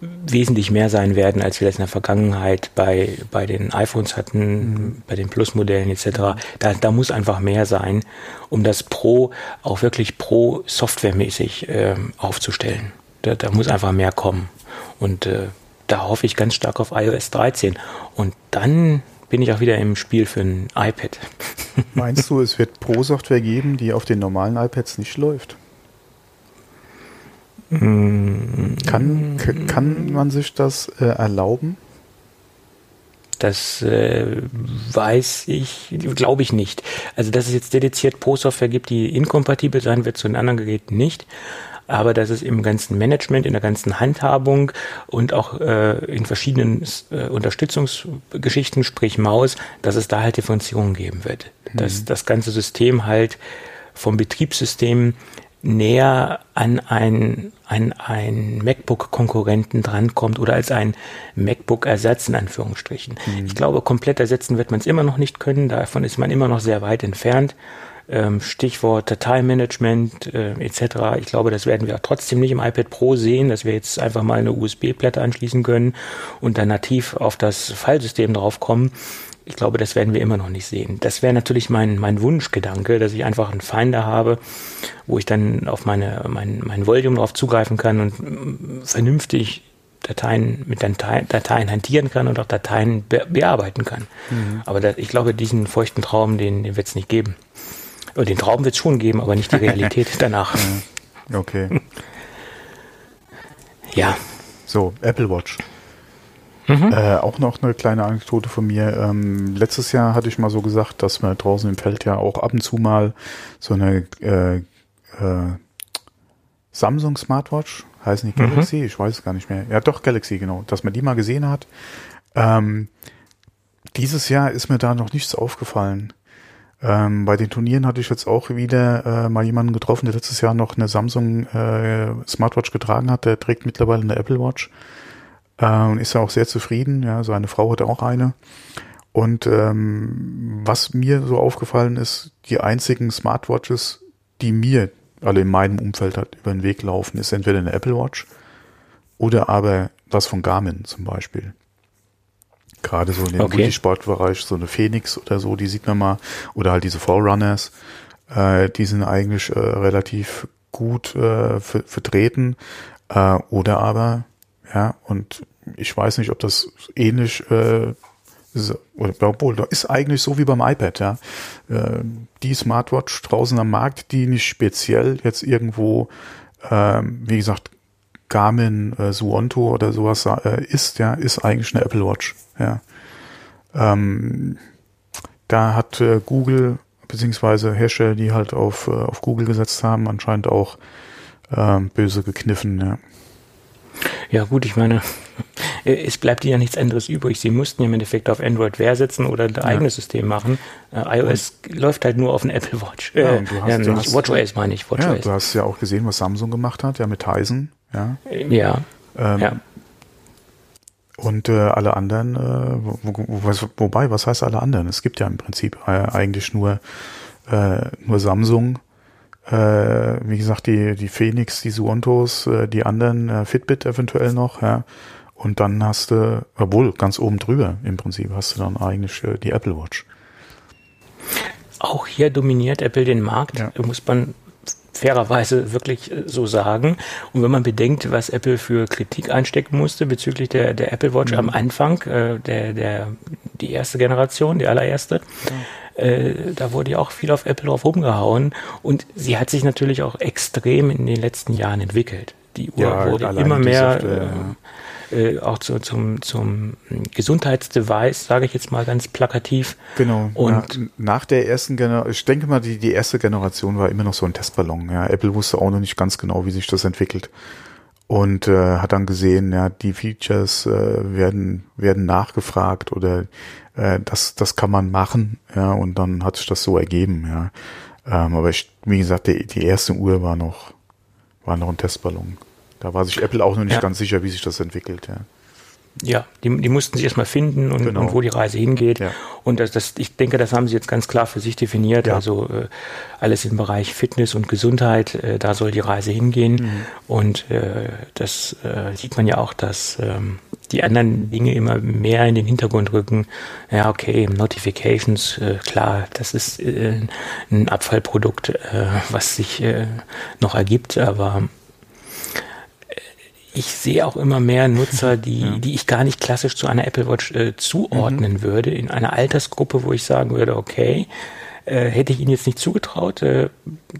wesentlich mehr sein werden, als wir das in der Vergangenheit bei, bei den iPhones hatten, mhm. bei den Plus-Modellen etc. Da, da muss einfach mehr sein, um das Pro auch wirklich Pro softwaremäßig äh, aufzustellen. Da, da muss einfach mehr kommen. Und äh, da hoffe ich ganz stark auf iOS 13. Und dann bin ich auch wieder im Spiel für ein iPad. Meinst du, es wird Pro-Software geben, die auf den normalen iPads nicht läuft? Kann, kann man sich das äh, erlauben? Das äh, weiß ich, glaube ich nicht. Also, dass es jetzt dediziert Pro-Software gibt, die inkompatibel sein wird zu den anderen Geräten nicht. Aber dass es im ganzen Management, in der ganzen Handhabung und auch äh, in verschiedenen äh, Unterstützungsgeschichten, sprich Maus, dass es da halt Differenzierungen geben wird. Mhm. Dass das ganze System halt vom Betriebssystem näher an ein, an ein MacBook-Konkurrenten drankommt oder als ein MacBook-Ersatz in Anführungsstrichen. Mhm. Ich glaube, komplett ersetzen wird man es immer noch nicht können. Davon ist man immer noch sehr weit entfernt. Ähm, Stichwort Dateimanagement äh, etc. Ich glaube, das werden wir trotzdem nicht im iPad Pro sehen, dass wir jetzt einfach mal eine USB-Platte anschließen können und dann nativ auf das Fallsystem draufkommen. Ich glaube, das werden wir immer noch nicht sehen. Das wäre natürlich mein, mein Wunschgedanke, dass ich einfach einen Finder habe, wo ich dann auf meine, mein, mein Volume drauf zugreifen kann und mm, vernünftig Dateien mit Dateien, Dateien hantieren kann und auch Dateien be bearbeiten kann. Mhm. Aber da, ich glaube, diesen feuchten Traum, den, den wird es nicht geben. Oder den Traum wird es schon geben, aber nicht die Realität danach. Okay. ja. So, Apple Watch. Mhm. Äh, auch noch eine kleine Anekdote von mir. Ähm, letztes Jahr hatte ich mal so gesagt, dass wir draußen im Feld ja auch ab und zu mal so eine äh, äh, Samsung Smartwatch, heißt nicht mhm. Galaxy, mhm. ich weiß es gar nicht mehr. Ja, doch Galaxy, genau, dass man die mal gesehen hat. Ähm, dieses Jahr ist mir da noch nichts aufgefallen. Ähm, bei den Turnieren hatte ich jetzt auch wieder äh, mal jemanden getroffen, der letztes Jahr noch eine Samsung äh, Smartwatch getragen hat. Der trägt mittlerweile eine Apple Watch und ist ja auch sehr zufrieden. Ja, seine Frau hatte auch eine. Und ähm, was mir so aufgefallen ist, die einzigen Smartwatches, die mir alle in meinem Umfeld hat über den Weg laufen, ist entweder eine Apple Watch oder aber was von Garmin zum Beispiel. Gerade so in dem okay. Multisportbereich, so eine Phoenix oder so, die sieht man mal, oder halt diese Forerunners, äh, die sind eigentlich äh, relativ gut äh, vertreten. Äh, oder aber ja, und ich weiß nicht, ob das ähnlich äh, obwohl, ist eigentlich so wie beim iPad, ja. Äh, die Smartwatch draußen am Markt, die nicht speziell jetzt irgendwo, äh, wie gesagt, Garmin, äh, Suonto oder sowas äh, ist, ja, ist eigentlich eine Apple Watch, ja. Ähm, da hat äh, Google beziehungsweise Hersteller, die halt auf, äh, auf Google gesetzt haben, anscheinend auch äh, böse gekniffen, ja. Ja gut, ich meine, es bleibt ihnen ja nichts anderes übrig. Sie mussten ja im Endeffekt auf Android Wear setzen oder ein ja. eigenes System machen. Äh, iOS und läuft halt nur auf ein Apple Watch. Ja, du hast, ja, du hast, WatchOS meine ich. WatchOS. Ja, du hast ja auch gesehen, was Samsung gemacht hat, ja mit Tizen. Ja. Ja. Ähm, ja. Und äh, alle anderen, äh, wo, wo, wobei, was heißt alle anderen? Es gibt ja im Prinzip äh, eigentlich nur, nur Samsung äh, wie gesagt, die, die Phoenix, die Suontos, äh, die anderen, äh, Fitbit eventuell noch, ja. Und dann hast du, obwohl ganz oben drüber im Prinzip, hast du dann eigentlich äh, die Apple Watch. Auch hier dominiert Apple den Markt, ja. muss man fairerweise wirklich äh, so sagen. Und wenn man bedenkt, was Apple für Kritik einstecken musste bezüglich der, der Apple Watch mhm. am Anfang, äh, der, der, die erste Generation, die allererste, ja äh, da wurde ja auch viel auf Apple drauf rumgehauen und sie hat sich natürlich auch extrem in den letzten Jahren entwickelt. Die Uhr ja, wurde immer mehr Software, äh, auch zu, zum, zum Gesundheitsdevice, sage ich jetzt mal ganz plakativ. Genau. Und ja, nach der ersten Generation, ich denke mal, die, die erste Generation war immer noch so ein Testballon. Ja. Apple wusste auch noch nicht ganz genau, wie sich das entwickelt und äh, hat dann gesehen, ja, die Features äh, werden werden nachgefragt oder äh, das, das kann man machen, ja, und dann hat sich das so ergeben, ja. Ähm, aber ich, wie gesagt, die, die erste Uhr war noch, war noch ein Testballon. Da war sich Apple auch noch nicht ja. ganz sicher, wie sich das entwickelt, ja. Ja, die, die mussten sich erstmal finden und, Genau. und wo die Reise hingeht. Ja. Und das, das, ich denke, das haben sie jetzt ganz klar für sich definiert. Also äh, alles im Bereich Fitness und Gesundheit, äh, da soll die Reise hingehen. Mhm. Und äh, das äh, sieht man ja auch, dass ähm, die anderen Dinge immer mehr in den Hintergrund rücken. Ja, okay, Notifications, äh, klar, das ist äh, ein Abfallprodukt, äh, was sich äh, noch ergibt, aber ich sehe auch immer mehr Nutzer, die, die ich gar nicht klassisch zu einer Apple Watch äh, zuordnen Mhm. würde, in einer Altersgruppe, wo ich sagen würde, okay, äh, hätte ich ihn jetzt nicht zugetraut, äh,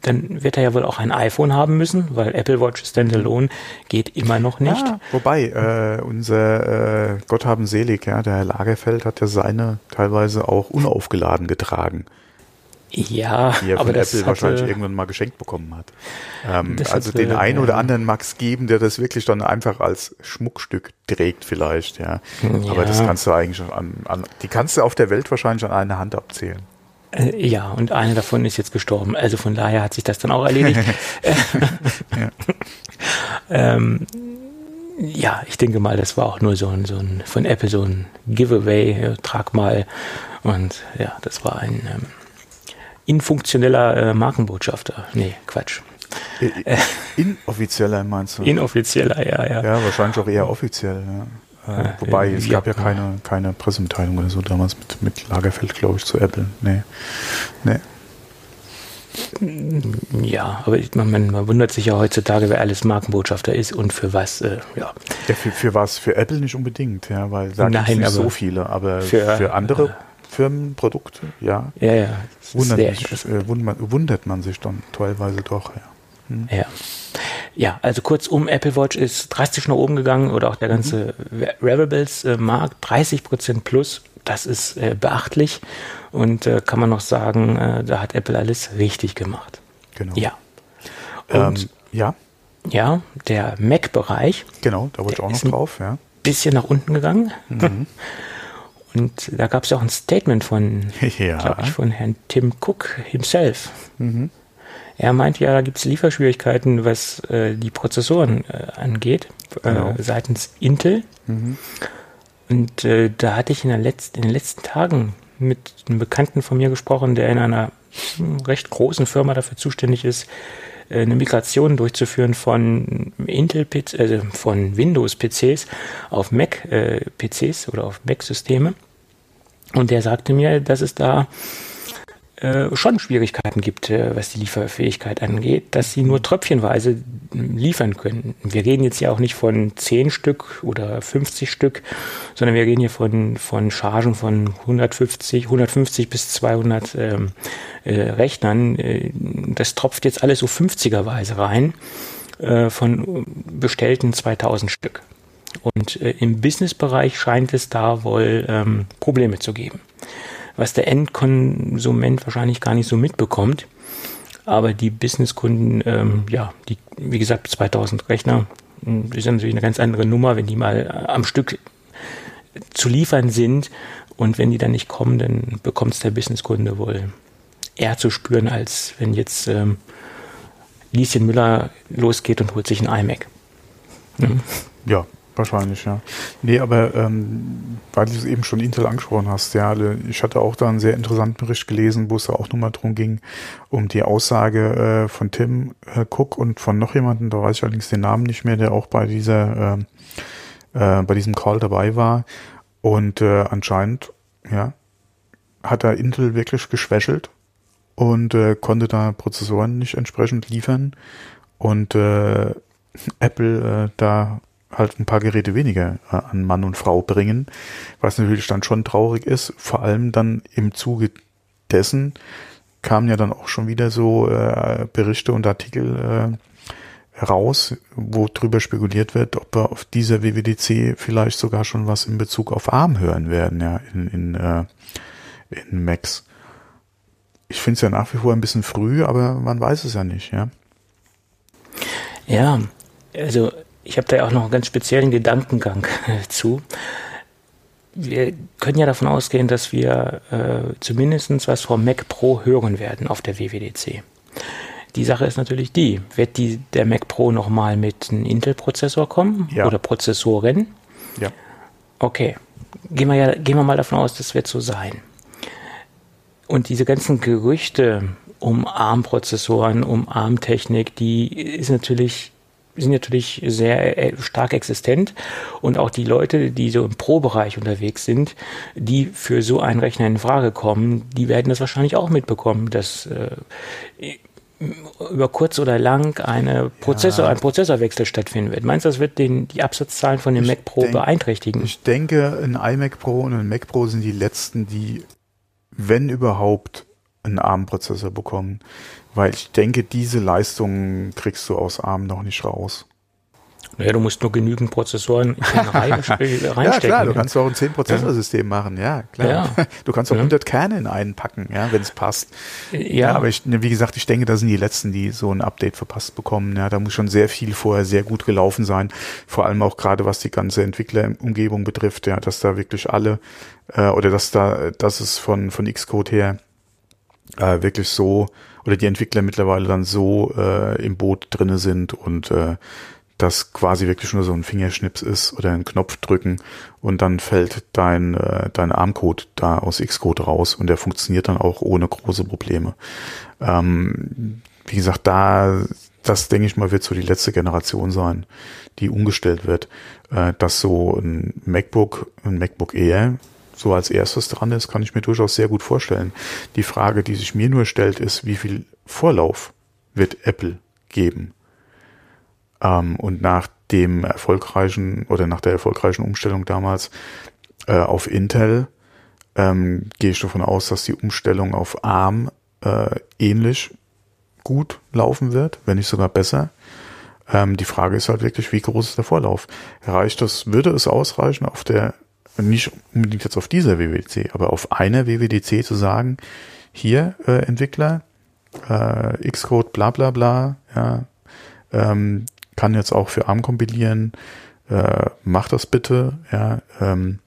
dann wird er ja wohl auch ein iPhone haben müssen, weil Apple Watch Standalone geht immer noch nicht. Ja, wobei, äh, unser äh, Gott haben selig, ja, der Herr Lagerfeld hat ja seine teilweise auch unaufgeladen getragen, Ja, die er aber von das Apple wahrscheinlich hatte, irgendwann mal geschenkt bekommen hat. Ähm, also hatte, den einen oder ja. anderen mag es geben, der das wirklich dann einfach als Schmuckstück trägt vielleicht, ja. Aber Ja. das kannst du eigentlich schon an, an, die kannst du auf der Welt wahrscheinlich an einer Hand abzählen. äh, ja, und einer davon ist jetzt gestorben. Also von daher hat sich das dann auch erledigt. ähm, ja, ich denke mal, das war auch nur so ein, so ein von Apple so ein Giveaway, trag mal. Und ja, das war ein ähm, infunktioneller äh, Markenbotschafter. Nee, Quatsch. Äh, Inoffizieller meinst du? Inoffizieller, ja, ja. ja, wahrscheinlich auch eher offiziell, ja. Äh, wobei, es gab ja ja. keine, keine Pressemitteilung oder so damals mit, mit Lagerfeld, glaube ich, zu Apple. Nee. Nee. Ja, aber ich, man, man, wundert sich ja heutzutage, wer alles Markenbotschafter ist und für was. Äh, ja. Ja, für, für was? Für Apple nicht unbedingt, ja, weil da gibt es so viele, aber für, für, andere Firmen, Produkte, ja, ja, ja. wundert, mich, äh, wundert, wundert man sich dann teilweise doch, ja. Ja. Ja, also kurzum, Apple Watch ist drastisch nach oben gegangen oder auch der ganze Wearables-Markt, 30 Prozent plus. Das ist äh, beachtlich und äh, kann man noch sagen, äh, da hat Apple alles richtig gemacht. Genau. Ja. Und ähm, ja, ja, der Mac-Bereich, genau, da wollte ich auch noch drauf, ja. bisschen nach unten gegangen. Und da gab es ja auch ein Statement von, Ja. glaube ich, von Herrn Tim Cook himself. Mhm. Er meint ja, da gibt es Lieferschwierigkeiten, was äh, die Prozessoren äh, angeht, Genau. äh, seitens Intel. Mhm. Und äh, da hatte ich in, der letzt, in den letzten Tagen mit einem Bekannten von mir gesprochen, der in einer recht großen Firma dafür zuständig ist, äh, eine Migration durchzuführen von Intel also von Windows PCs auf Mac äh, PCs oder auf Mac Systeme. Und der sagte mir, dass es da äh, schon Schwierigkeiten gibt, äh, was die Lieferfähigkeit angeht, dass sie nur tröpfchenweise liefern können. Wir reden jetzt ja auch nicht von 10 Stück oder 50 Stück, sondern wir reden hier von, von Chargen von 150, 150 bis 200 ähm, äh, Rechnern. Äh, das tropft jetzt alles so 50er-weise rein von bestellten 2000 Stück. Und äh, im Businessbereich scheint es da wohl ähm, Probleme zu geben was der Endkonsument wahrscheinlich gar nicht so mitbekommt. Aber die Businesskunden, ähm, ja, die, wie gesagt, 2000 Rechner, mh, ist natürlich eine ganz andere Nummer, wenn die mal äh, am Stück zu liefern sind. Und wenn die dann nicht kommen, dann bekommt es der Businesskunde wohl eher zu spüren, als wenn jetzt ähm, Lieschen Müller losgeht und holt sich ein iMac. Ja, wahrscheinlich, ja. Nee, aber ähm, weil du es eben schon Intel angesprochen hast, ja, ich hatte auch da einen sehr interessanten Bericht gelesen, wo es ja auch nochmal drum ging, um die Aussage äh, von Tim äh, Cook und von noch jemandem, da weiß ich allerdings den Namen nicht mehr, der auch bei dieser, ähm, äh, bei diesem Call dabei war. Und äh, anscheinend, ja, hat er Intel wirklich geschwächelt und äh, konnte da Prozessoren nicht entsprechend liefern und äh, Apple äh, da halt ein paar Geräte weniger äh, an Mann und Frau bringen, was natürlich dann schon traurig ist. Vor allem dann im Zuge dessen kamen ja dann auch schon wieder so äh, Berichte und Artikel äh, raus, wo drüber spekuliert wird, ob wir auf dieser WWDC vielleicht sogar schon was in Bezug auf ARM hören werden, ja, in, in, äh, in Macs. Ich finde es ja nach wie vor ein bisschen früh, aber man weiß es ja nicht, ja. Ja, also ich habe da ja auch noch einen ganz speziellen Gedankengang zu. Wir können ja davon ausgehen, dass wir äh, zumindest was vom Mac Pro hören werden auf der WWDC. Die Sache ist natürlich die, wird die, der Mac Pro nochmal mit einem Intel-Prozessor kommen Ja. oder Prozessoren? Ja. Okay, gehen wir, ja, gehen wir mal davon aus, das wird so sein. Und diese ganzen Gerüchte um ARM-Prozessoren, um ARM-Technik, die ist natürlich sind natürlich sehr äh, stark existent und auch die Leute, die so im Pro-Bereich unterwegs sind, die für so einen Rechner in Frage kommen, die werden das wahrscheinlich auch mitbekommen, dass äh, über kurz oder lang eine Prozessor, ja. ein Prozessorwechsel stattfinden wird. Meinst du, das wird den, die Absatzzahlen von dem ich Mac Pro denk, beeinträchtigen? Ich denke, ein iMac Pro und ein Mac Pro sind die letzten, die, wenn überhaupt, einen ARM-Prozessor bekommen. Weil ich denke, diese Leistung kriegst du aus ARM noch nicht raus. Naja, du musst nur genügend Prozessoren reinstecken. ja, klar, du kannst auch ein 10-Prozessor-System ja. machen, ja, klar. Ja. Du kannst auch ja. 100 Kerne in einen packen, ja, wenn es passt. Ja. aber ich, wie gesagt, ich denke, da sind die Letzten, die so ein Update verpasst bekommen. Ja, da muss schon sehr viel vorher sehr gut gelaufen sein. Vor allem auch gerade, was die ganze Entwicklerumgebung betrifft, ja, dass da wirklich alle, äh, oder dass da, dass es von, von Xcode her äh, wirklich so oder die Entwickler mittlerweile dann so äh, im Boot drinne sind und äh, das quasi wirklich nur so ein Fingerschnips ist oder ein Knopf drücken und dann fällt dein, äh, dein Armcode da aus Xcode raus und der funktioniert dann auch ohne große Probleme. Ähm, wie gesagt, da, das denke ich mal, wird so die letzte Generation sein, die umgestellt wird, äh, dass so ein MacBook, ein MacBook Air so als erstes dran ist, kann ich mir durchaus sehr gut vorstellen. Die Frage, die sich mir nur stellt, ist, wie viel Vorlauf wird Apple geben? Ähm, und nach dem erfolgreichen oder nach der erfolgreichen Umstellung damals äh, auf Intel ähm, gehe ich davon aus, dass die Umstellung auf ARM äh, ähnlich gut laufen wird, wenn nicht sogar besser. Ähm, die Frage ist halt wirklich, wie groß ist der Vorlauf? Reicht das, würde es ausreichen, auf der nicht unbedingt jetzt auf dieser WWDC, aber auf einer WWDC zu sagen, hier äh, Entwickler, äh, Xcode bla bla bla, ja, ähm, kann jetzt auch für ARM kompilieren, äh, macht das bitte, ja, ähm,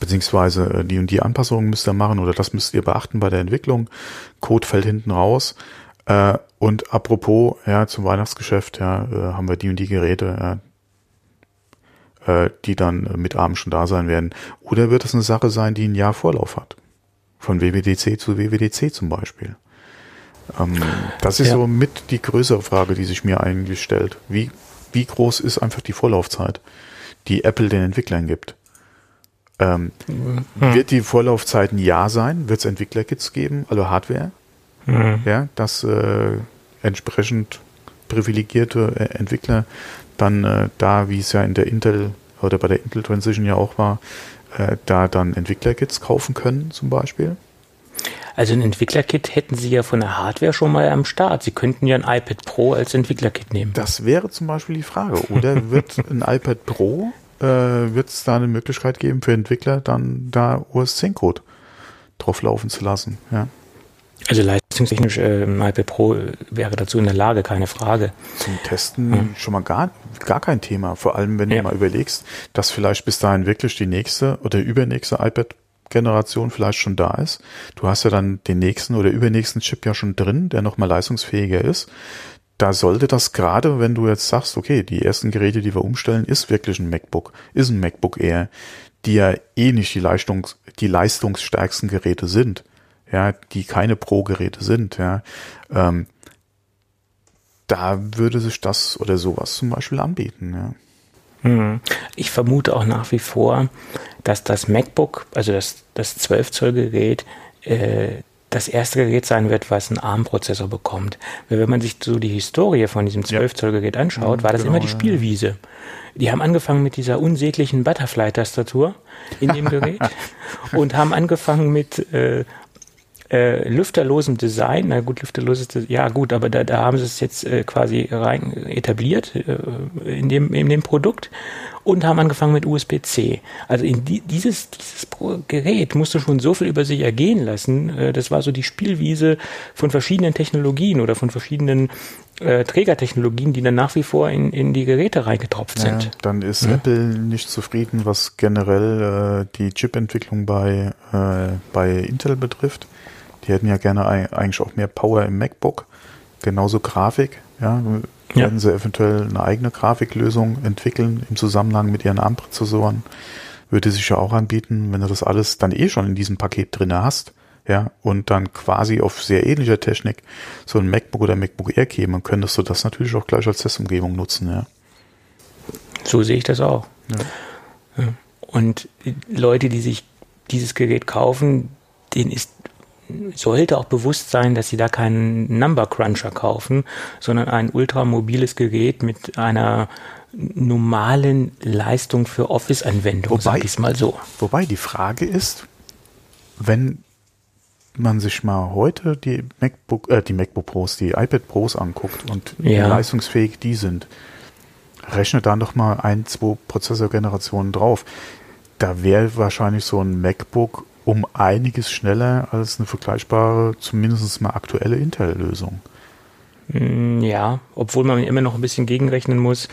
beziehungsweise äh, die und die Anpassungen müsst ihr machen oder das müsst ihr beachten bei der Entwicklung. Code fällt hinten raus. Äh, und apropos, ja, zum Weihnachtsgeschäft, ja, äh, haben wir die und die Geräte, ja, äh, die dann mit Abend schon da sein werden. Oder wird es eine Sache sein, die ein Jahr Vorlauf hat? Von WWDC zu WWDC zum Beispiel. Ähm, das ist ja. so mit die größere Frage, die sich mir eigentlich stellt. Wie, wie groß ist einfach die Vorlaufzeit, die Apple den Entwicklern gibt? Ähm, mhm. Wird die Vorlaufzeit ein Jahr sein? Wird es Entwicklerkits geben, also Hardware? Mhm. Ja, dass äh, entsprechend privilegierte äh, Entwickler dann äh, da, wie es ja in der Intel oder bei der Intel Transition ja auch war, äh, da dann Entwicklerkits kaufen können zum Beispiel? Also ein Entwicklerkit hätten Sie ja von der Hardware schon mal am Start. Sie könnten ja ein iPad Pro als Entwicklerkit nehmen. Das wäre zum Beispiel die Frage. Oder wird ein iPad Pro, äh, wird es da eine Möglichkeit geben für Entwickler, dann da OS 10 Code drauflaufen zu lassen? Ja. Also leistungstechnisch äh, iPad Pro wäre dazu in der Lage, keine Frage. Zum Testen hm. schon mal gar, gar kein Thema. Vor allem, wenn ja. du mal überlegst, dass vielleicht bis dahin wirklich die nächste oder übernächste iPad-Generation vielleicht schon da ist. Du hast ja dann den nächsten oder übernächsten Chip ja schon drin, der nochmal leistungsfähiger ist. Da sollte das gerade, wenn du jetzt sagst, okay, die ersten Geräte, die wir umstellen, ist wirklich ein MacBook, ist ein MacBook Air, die ja eh nicht die, Leistungs-, die leistungsstärksten Geräte sind ja, die keine Pro-Geräte sind, ja, ähm, da würde sich das oder sowas zum Beispiel anbieten, ja. Hm. Ich vermute auch nach wie vor, dass das MacBook, also das, das 12-Zoll-Gerät, äh, das erste Gerät sein wird, was einen ARM-Prozessor bekommt. Weil wenn man sich so die Historie von diesem 12-Zoll-Gerät anschaut, war das genau, immer die Spielwiese. Die haben angefangen mit dieser unsäglichen Butterfly-Tastatur in dem Gerät und haben angefangen mit äh, äh, lüfterlosem Design, na gut, lüfterloses Design, ja gut, aber da, da haben sie es jetzt äh, quasi rein etabliert äh, in, dem, in dem Produkt und haben angefangen mit USB-C. Also in die, dieses, dieses Gerät musste schon so viel über sich ergehen lassen. Äh, das war so die Spielwiese von verschiedenen Technologien oder von verschiedenen äh, Trägertechnologien, die dann nach wie vor in, in die Geräte reingetropft sind. Ja, dann ist ja. Apple nicht zufrieden, was generell äh, die Chipentwicklung bei, äh, bei Intel betrifft. Die hätten ja gerne eigentlich auch mehr Power im MacBook. Genauso Grafik. Ja, ja. werden sie eventuell eine eigene Grafiklösung entwickeln im Zusammenhang mit ihren ARM-Prozessoren. würde sich ja auch anbieten, wenn du das alles dann eh schon in diesem Paket drinne hast, ja, und dann quasi auf sehr ähnlicher Technik so ein MacBook oder MacBook Air käme, könntest du das natürlich auch gleich als Testumgebung nutzen, ja. So sehe ich das auch. Ja. Und Leute, die sich dieses Gerät kaufen, denen ist sollte auch bewusst sein, dass sie da keinen Number Cruncher kaufen, sondern ein ultramobiles Gerät mit einer normalen Leistung für Office-Anwendungen, sage ich mal so. Wobei die Frage ist, wenn man sich mal heute die MacBook, äh, die MacBook Pros, die iPad Pros anguckt und ja. wie leistungsfähig die sind, rechne da noch mal ein, zwei Prozessorgenerationen drauf. Da wäre wahrscheinlich so ein MacBook um einiges schneller als eine vergleichbare, zumindest mal aktuelle Intel-Lösung. Mm, ja, obwohl man immer noch ein bisschen gegenrechnen muss.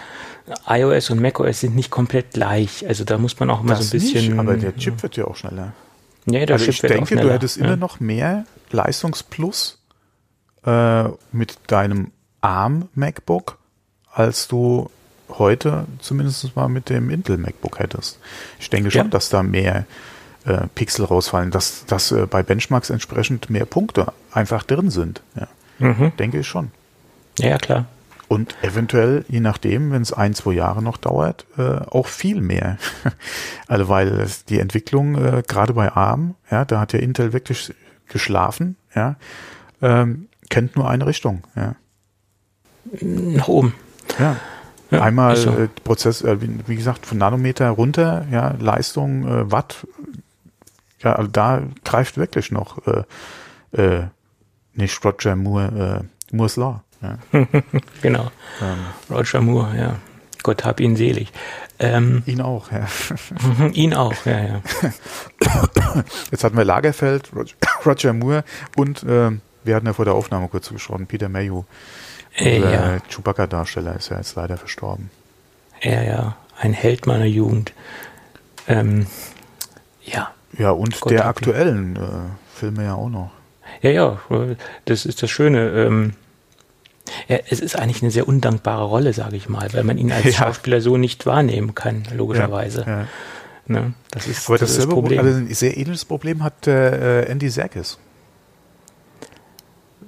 iOS und macOS sind nicht komplett gleich. Also da muss man auch immer das so ein bisschen. Nicht, aber der Chip wird ja auch schneller. Ja, der also Chip ich denke, du hättest ja. immer noch mehr Leistungsplus äh, mit deinem ARM MacBook, als du heute zumindest mal mit dem Intel MacBook hättest. Ich denke schon, ja. dass da mehr äh, Pixel rausfallen, dass, dass äh, bei Benchmarks entsprechend mehr Punkte einfach drin sind. Ja. Mhm. Denke ich schon. Ja, klar. Und eventuell, je nachdem, wenn es ein, zwei Jahre noch dauert, äh, auch viel mehr. also weil die Entwicklung, äh, gerade bei ARM, ja, da hat ja Intel wirklich geschlafen, ja, ähm, kennt nur eine Richtung, ja. Nach oben. Ja. ja Einmal so. äh, Prozess, äh, wie, wie, gesagt, von Nanometer runter, ja, Leistung, äh, Watt, ja, also da greift wirklich noch äh, äh, nicht Roger Moore, äh, Moore's Law. Ja. genau. Ähm. Roger Moore, ja. Gott hab ihn selig. Ähm, ihn auch, ja. ihn auch, ja, ja. Jetzt hatten wir Lagerfeld, Roger, Moore und äh, wir hatten ja vor der Aufnahme kurz gesprochen, Peter Mayhew. Äh, ja. Chewbacca-Darsteller ist ja jetzt leider verstorben. Ja, ja, ein Held meiner Jugend. Ähm, ja. Ja, und Gott der aktuellen äh, Filme ja auch noch. Ja, ja, das ist das Schöne. Ähm, ja, es ist eigentlich eine sehr undankbare Rolle, sage ich mal, weil man ihn als ja. Schauspieler so nicht wahrnehmen kann, logischerweise. Ja, ne? Das ist, Aber das, das, das Problem. Also ein sehr ähnliches Problem hat äh, Andy Serkis.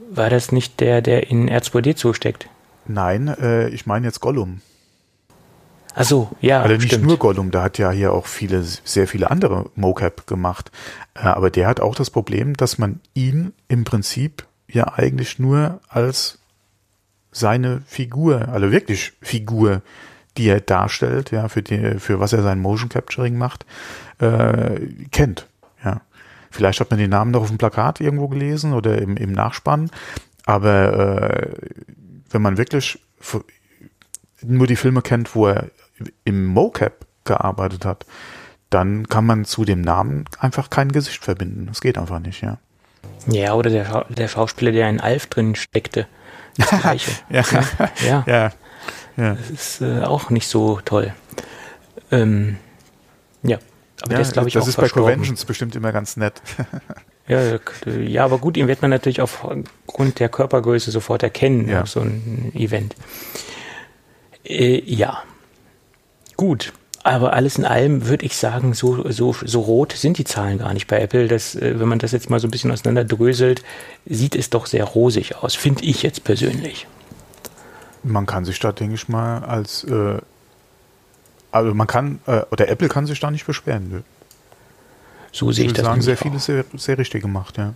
War das nicht der, der in R2D zusteckt? Nein, äh, ich meine jetzt Gollum. Ach so, ja. Also nicht stimmt. nur Gollum, da hat ja hier auch viele, sehr viele andere Mocap gemacht. Äh, aber der hat auch das Problem, dass man ihn im Prinzip ja eigentlich nur als seine Figur, also wirklich Figur, die er darstellt, ja, für die, für was er sein Motion Capturing macht, äh, kennt. Ja. Vielleicht hat man den Namen noch auf dem Plakat irgendwo gelesen oder im, im Nachspann, aber äh, wenn man wirklich nur die Filme kennt, wo er im Mocap gearbeitet hat, dann kann man zu dem Namen einfach kein Gesicht verbinden. Das geht einfach nicht, ja. Ja, oder der, Scha der Schauspieler, der in Alf drin steckte. Das Gleiche. ja. ja. ja. ja. Das ist äh, auch nicht so toll. Ähm, ja. Aber ja, der ist, glaube ich, das auch ist verstorben. bei Conventions bestimmt immer ganz nett. ja, ja, aber gut, ihn wird man natürlich aufgrund der Körpergröße sofort erkennen, ja. auf so ein Event. Äh, ja, Gut, aber alles in allem würde ich sagen, so, so, so rot sind die Zahlen gar nicht bei Apple. Das, äh, wenn man das jetzt mal so ein bisschen auseinanderdröselt, sieht es doch sehr rosig aus, finde ich jetzt persönlich. Man kann sich da, denke ich mal, als äh, also man kann, äh, oder Apple kann sich da nicht beschweren. Nö. So sehe ich, ich das. sagen, sehr vieles sehr, sehr richtig gemacht, ja.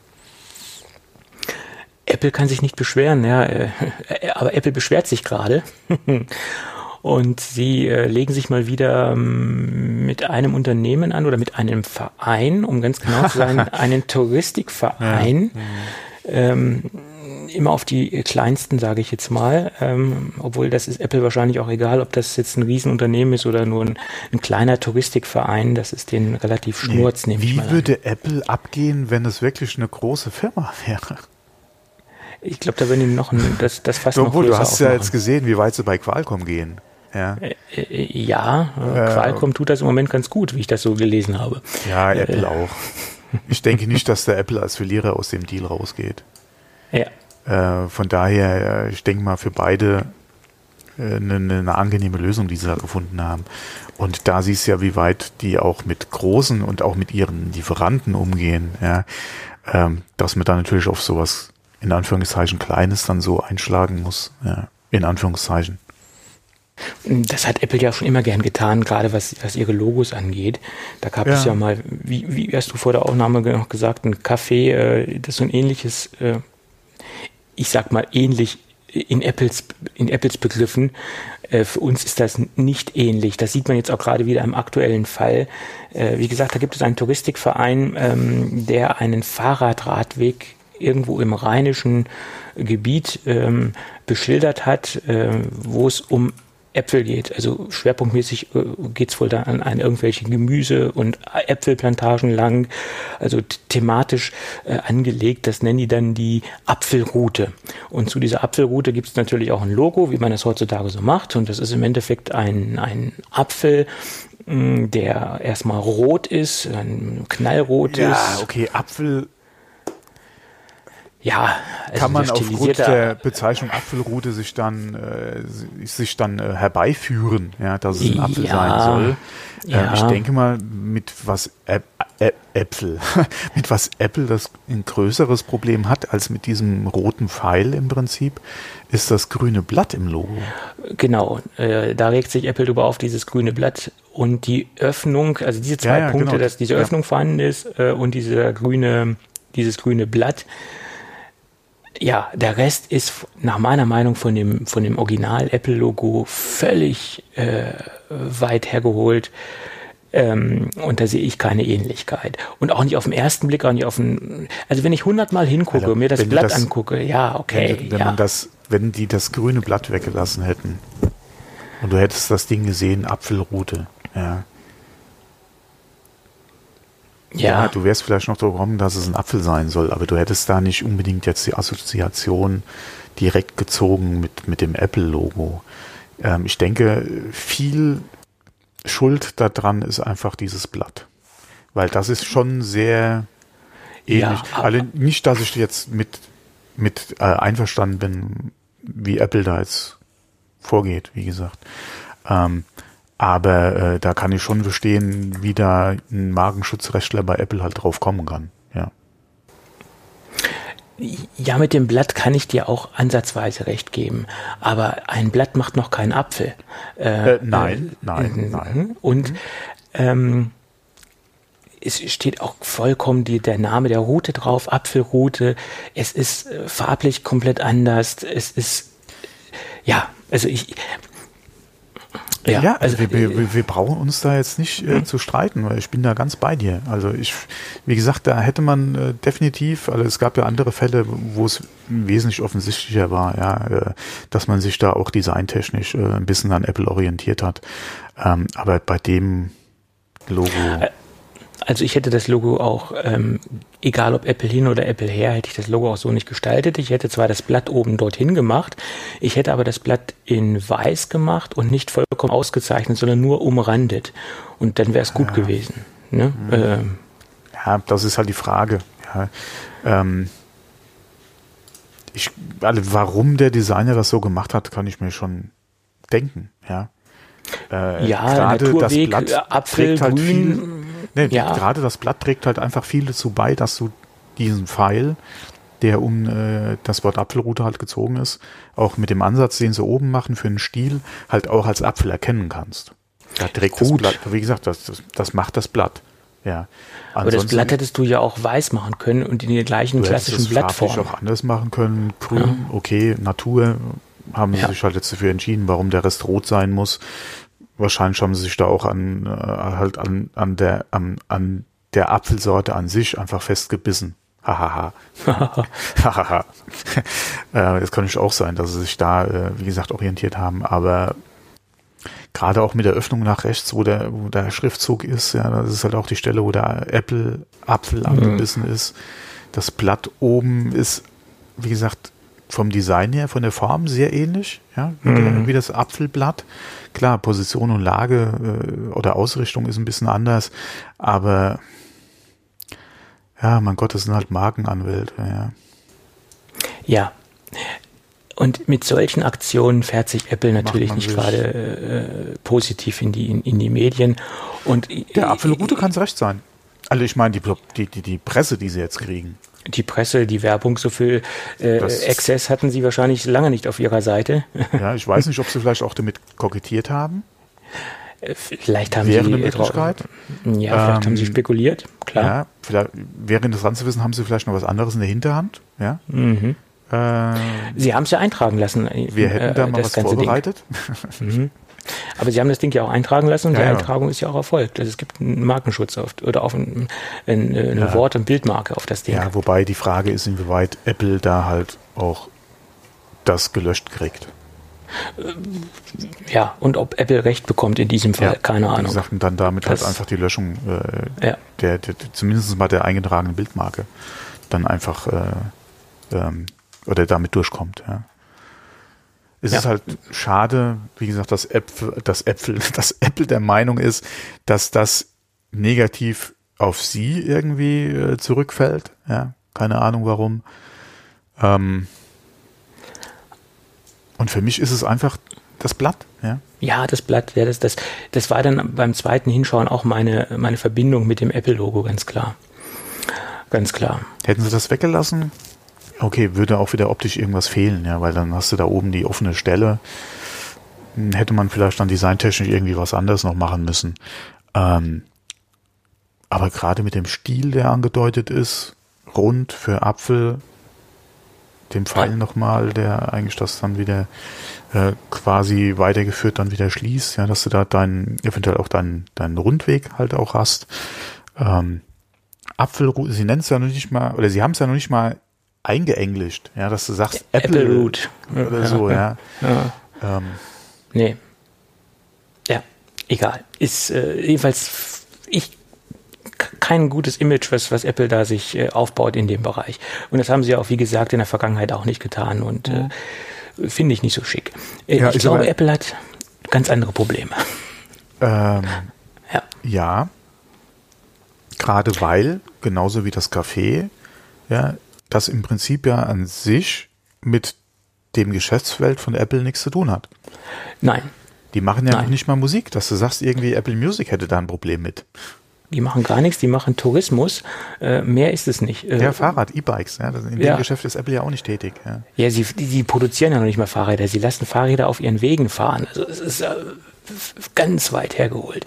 Apple kann sich nicht beschweren, ja, äh, aber Apple beschwert sich gerade. Und sie äh, legen sich mal wieder ähm, mit einem Unternehmen an oder mit einem Verein, um ganz genau zu sein, einen Touristikverein. Ja. Ähm, immer auf die kleinsten, sage ich jetzt mal. Ähm, obwohl das ist Apple wahrscheinlich auch egal, ob das jetzt ein Riesenunternehmen ist oder nur ein, ein kleiner Touristikverein. Das ist denen relativ schnurz, nee. Wie würde Apple abgehen, wenn es wirklich eine große Firma wäre? Ich glaube, da würden die noch ein, das, das fast Obwohl, noch Du hast aufmachen. ja jetzt gesehen, wie weit sie bei Qualcomm gehen. Ja, äh, äh, ja äh, Qualcomm tut das im Moment ganz gut, wie ich das so gelesen habe. Ja, Apple auch. Ich denke nicht, dass der Apple als Verlierer aus dem Deal rausgeht. Ja. von daher, ich denke mal, für beide eine, eine angenehme Lösung, die sie da gefunden haben. Und da siehst du ja, wie weit die auch mit großen und auch mit ihren Lieferanten umgehen, ja, ähm, dass man da natürlich auf sowas in Anführungszeichen Kleines dann so einschlagen muss, ja, in Anführungszeichen. Das hat Apple ja schon immer gern getan, gerade was, was ihre Logos angeht. Da gab ja. es ja mal, wie, wie hast du vor der Aufnahme noch gesagt, ein Café, äh, das so ein ähnliches, äh, ich sag mal ähnlich in Apples, in Apples Begriffen. Äh, für uns ist das nicht ähnlich. Das sieht man jetzt auch gerade wieder im aktuellen Fall. Äh, wie gesagt, da gibt es einen Touristikverein, ähm, der einen Fahrradradweg irgendwo im rheinischen Gebiet ähm, beschildert hat, äh, wo es um Äpfel geht. Also schwerpunktmäßig äh, geht es wohl da an, an irgendwelche Gemüse- und Äpfelplantagen lang. Also thematisch äh, angelegt. Das nennen die dann die Apfelroute. Und zu dieser Apfelroute gibt es natürlich auch ein Logo, wie man das heutzutage so macht. Und das ist im Endeffekt ein, ein Apfel, der erstmal rot ist, ein knallrot ja, ist. Ja, okay, Apfel ja, also kann man aufgrund der Bezeichnung Apfelrute sich dann äh, sich dann äh, herbeiführen, ja, dass es ein Apfel ja, sein soll. Äh, ja. ich denke mal, mit was Ä Ä Äpfel, mit was Apple das ein größeres Problem hat als mit diesem roten Pfeil im Prinzip, ist das grüne Blatt im Logo. Genau, äh, da regt sich Apple drüber auf dieses grüne Blatt und die Öffnung, also diese zwei ja, Punkte, genau. dass diese Öffnung vorhanden ist äh, und dieser grüne, dieses grüne Blatt ja, der Rest ist nach meiner Meinung von dem, von dem Original-Apple-Logo völlig äh, weit hergeholt. Ähm, und da sehe ich keine Ähnlichkeit. Und auch nicht auf den ersten Blick, auch nicht auf den. Also wenn ich hundertmal hingucke also, und mir das Blatt das, angucke, ja, okay. Wenn, wenn ja. man das, wenn die das grüne Blatt weggelassen hätten und du hättest das Ding gesehen, Apfelrute, ja, ja. ja. du wärst vielleicht noch gekommen, dass es ein Apfel sein soll, aber du hättest da nicht unbedingt jetzt die Assoziation direkt gezogen mit, mit dem Apple-Logo. Ähm, ich denke, viel Schuld daran ist einfach dieses Blatt. Weil das ist schon sehr ähnlich. Ja, also nicht, dass ich jetzt mit, mit äh, einverstanden bin, wie Apple da jetzt vorgeht, wie gesagt. Ähm, aber äh, da kann ich schon verstehen, wie da ein Magenschutzrechtler bei Apple halt drauf kommen kann. Ja. Ja, mit dem Blatt kann ich dir auch ansatzweise recht geben. Aber ein Blatt macht noch keinen Apfel. Äh, äh, nein, äh, nein, mhm. nein. Und ähm, es steht auch vollkommen die, der Name der Route drauf, Apfelroute. Es ist äh, farblich komplett anders. Es ist, ja, also ich, ja, ja also wir, wir, wir, brauchen uns da jetzt nicht äh, zu streiten, weil ich bin da ganz bei dir. Also ich, wie gesagt, da hätte man äh, definitiv, also es gab ja andere Fälle, wo es wesentlich offensichtlicher war, ja, äh, dass man sich da auch designtechnisch äh, ein bisschen an Apple orientiert hat. Ähm, aber bei dem Logo. Äh, also ich hätte das Logo auch, ähm, egal ob Apple hin oder Apple her, hätte ich das Logo auch so nicht gestaltet. Ich hätte zwar das Blatt oben dorthin gemacht, ich hätte aber das Blatt in weiß gemacht und nicht vollkommen ausgezeichnet, sondern nur umrandet. Und dann wäre es gut ja. gewesen. Ne? Mhm. Ähm. Ja, das ist halt die Frage. Ja, ähm, ich, also warum der Designer das so gemacht hat, kann ich mir schon denken. Ja, äh, ja Naturweg, das Blatt Apfel, halt Grün, viel, Nee, ja. Gerade das Blatt trägt halt einfach viel dazu bei, dass du diesen Pfeil, der um äh, das Wort Apfelrute halt gezogen ist, auch mit dem Ansatz, den sie oben machen für einen Stiel, halt auch als Apfel erkennen kannst. Da trägt Gut. das Blatt, wie gesagt, das, das, das macht das Blatt. Ja. Aber das Blatt hättest du ja auch weiß machen können und in der gleichen klassischen Blattform. auch anders machen können. Grün, ja. okay, Natur haben sie ja. sich halt jetzt dafür entschieden, warum der Rest rot sein muss wahrscheinlich haben sie sich da auch an äh, halt an an der an, an der Apfelsorte an sich einfach festgebissen. Hahaha. Hahaha. das kann natürlich auch sein, dass sie sich da, äh, wie gesagt, orientiert haben, aber gerade auch mit der Öffnung nach rechts, wo der, wo der Schriftzug ist, ja, das ist halt auch die Stelle, wo der Apple Apfel mhm. angebissen ist. Das Blatt oben ist, wie gesagt, vom Design her, von der Form sehr ähnlich, ja, wie, mhm. wie das Apfelblatt. Klar, Position und Lage äh, oder Ausrichtung ist ein bisschen anders, aber ja, mein Gott, das sind halt Markenanwälte, ja. Ja. und mit solchen Aktionen fährt sich Apple natürlich nicht gerade äh, positiv in die, in, in, die Medien. Und der Apfelrute kann es recht sein. Also ich meine, die, die, die Presse, die sie jetzt kriegen. Die Presse, die Werbung, so viel äh, Access hatten sie wahrscheinlich lange nicht auf ihrer Seite. Ja, ich weiß nicht, ob sie vielleicht auch damit kokettiert haben. Äh, vielleicht haben wäre sie eine Möglichkeit. Ja, vielleicht ähm, haben sie ähm, spekuliert, klar. Ja, vielleicht wäre interessant zu wissen, haben sie vielleicht noch was anderes in der Hinterhand, ja? Mhm. Äh, sie haben es ja eintragen lassen. Wir hätten da mal was vorbereitet. mhm. Aber Sie haben das Ding ja auch eintragen lassen und ja, die ja. Eintragung ist ja auch erfolgt. Also es gibt einen Markenschutz auf, oder auch ein, ein, eine ja. Wort- und Bildmarke auf das Ding. Ja, wobei die Frage ist, inwieweit Apple da halt auch das gelöscht kriegt. Äh, ja, und ob Apple recht bekommt in diesem Fall, keine Ahnung. Die sagten dann damit halt das, halt einfach die Löschung äh, der, der, zumindest mal der eingetragenen Bildmarke dann einfach äh, ähm, oder damit durchkommt. Ja. Es ja. ist halt schade, wie gesagt, dass Äpfel, dass Äpfel, dass Apple der Meinung ist, dass das negativ auf sie irgendwie äh, zurückfällt. Ja, keine Ahnung warum. Ähm, und für mich ist es einfach das Blatt, ja. Ja, das Blatt, ja, das, das, das war dann beim zweiten Hinschauen auch meine, meine Verbindung mit dem Apple-Logo, ganz klar. Ganz klar. Hätten sie das weggelassen, okay, würde auch wieder optisch irgendwas fehlen, ja, weil dann hast du da oben die offene Stelle. Hm, hätte man vielleicht dann designtechnisch irgendwie was anderes noch machen müssen. Ähm, aber gerade mit dem Stil, der angedeutet ist, rund für Apfel, dem Pfeil nochmal, der eigentlich das dann wieder äh, quasi weitergeführt dann wieder schließt, ja, dass du da deinen, eventuell auch deinen, deinen Rundweg halt auch hast. Ähm, Apfel, sie nennen es ja noch nicht mal, oder sie haben es ja noch nicht mal eingeenglischt, ja, dass du sagst Apple, Apple Root oder so, ja. ja. Ähm. Nee. Ja, egal. Ist äh, jedenfalls ich kein gutes Image, was, was Apple da sich äh, aufbaut in dem Bereich. Und das haben sie ja auch, wie gesagt, in der Vergangenheit auch nicht getan und äh, mhm. finde ich nicht so schick. Äh, ja, ich glaube, Apple hat ganz andere Probleme. Ähm, ja. Ja. Gerade weil, genauso wie das Café, ja, das im Prinzip ja an sich mit dem Geschäftsfeld von Apple nichts zu tun hat. Nein. Die machen ja Nein. nicht mal Musik, dass du sagst, irgendwie Apple Music hätte da ein Problem mit. Die machen gar nichts, die machen Tourismus. Äh, mehr ist es nicht. Äh, ja, Fahrrad, E-Bikes. Ja, in dem ja. Geschäft ist Apple ja auch nicht tätig. Ja, ja sie, die, die, produzieren ja noch nicht mal Fahrräder. Sie lassen Fahrräder auf ihren Wegen fahren. Also es ist äh, ganz weit hergeholt.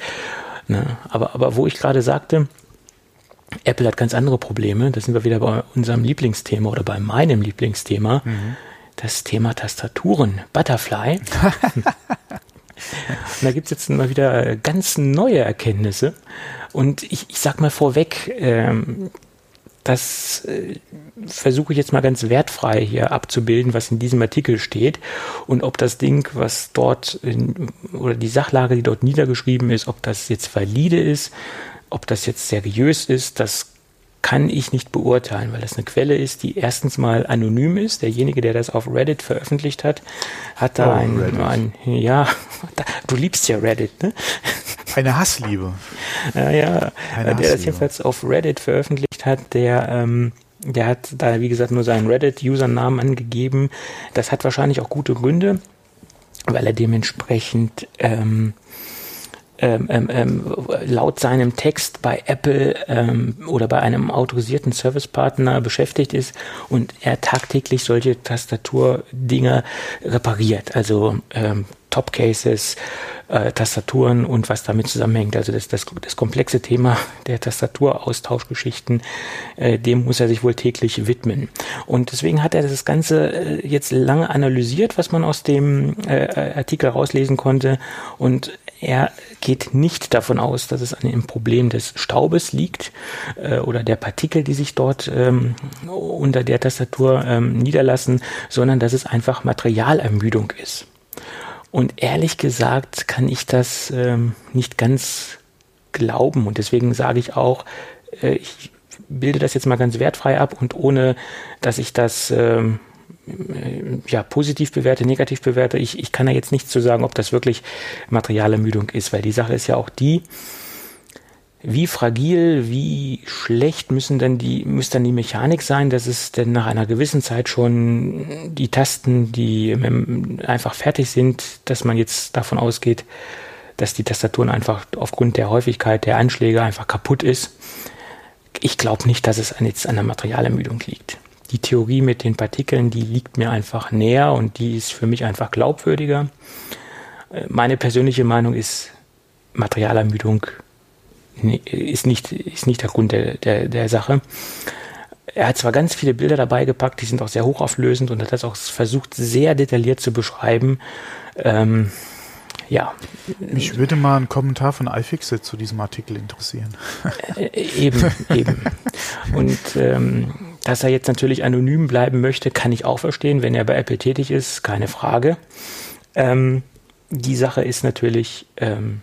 Ne? Aber, aber wo ich gerade sagte, Apple hat ganz andere Probleme. Da sind wir wieder bei unserem Lieblingsthema oder bei meinem Lieblingsthema. Mhm. Das Thema Tastaturen. Butterfly. Und da gibt es jetzt mal wieder ganz neue Erkenntnisse. Und ich, ich sag mal vorweg, ähm, das äh, versuche ich jetzt mal ganz wertfrei hier abzubilden, was in diesem Artikel steht und ob das Ding, was dort in, oder die Sachlage, die dort niedergeschrieben ist, ob das jetzt valide ist ob das jetzt seriös ist, das kann ich nicht beurteilen, weil das eine Quelle ist, die erstens mal anonym ist. Derjenige, der das auf Reddit veröffentlicht hat, hat da oh, ein, ein, ja, du liebst ja Reddit, ne? Eine Hassliebe. Ja, ja, Eine der das jedenfalls auf Reddit veröffentlicht hat, der, ähm, der hat da, wie gesagt, nur seinen Reddit-Usernamen angegeben. Das hat wahrscheinlich auch gute Gründe, weil er dementsprechend ähm, ähm, ähm, ähm, laut seinem Text bei Apple ähm, oder bei einem autorisierten Servicepartner beschäftigt ist und er tagtäglich solche Tastaturdinger repariert. Also ähm, Top-Cases, äh, Tastaturen und was damit zusammenhängt. Also das, das, das komplexe Thema der Tastaturaustauschgeschichten, äh, dem muss er sich wohl täglich widmen. Und deswegen hat er das Ganze äh, jetzt lange analysiert, was man aus dem äh, Artikel rauslesen konnte. Und er geht nicht davon aus, dass es an dem Problem des Staubes liegt äh, oder der Partikel, die sich dort ähm, unter der Tastatur ähm, niederlassen, sondern dass es einfach Materialermüdung ist. Und ehrlich gesagt kann ich das ähm, nicht ganz glauben. Und deswegen sage ich auch, äh, ich bilde das jetzt mal ganz wertfrei ab und ohne, dass ich das ähm, ja, positiv bewerte, negativ bewerte. Ich, ich kann da jetzt nichts zu sagen, ob das wirklich Materialermüdung ist, weil die Sache ist ja auch die, wie fragil, wie schlecht müssen dann die, muss dann die Mechanik sein, dass es denn nach einer gewissen Zeit schon die Tasten, die einfach fertig sind, dass man jetzt davon ausgeht, dass die Tastaturen einfach aufgrund der Häufigkeit der Anschläge einfach kaputt ist. Ich glaube nicht, dass es jetzt an der Materialermüdung liegt. Die Theorie mit den Partikeln, die liegt mir einfach näher und die ist für mich einfach glaubwürdiger. Meine persönliche Meinung ist, Materialermüdung ist nicht, ist nicht der Grund der, der, der Sache. Er hat zwar ganz viele Bilder dabei gepackt, die sind auch sehr hochauflösend und hat das auch versucht, sehr detailliert zu beschreiben. Ähm, ja. Mich würde mal ein Kommentar von iFixit zu diesem Artikel interessieren. Äh, eben, eben. Und ähm, dass er jetzt natürlich anonym bleiben möchte, kann ich auch verstehen, wenn er bei Apple tätig ist, keine Frage. Ähm, die Sache ist natürlich, ähm,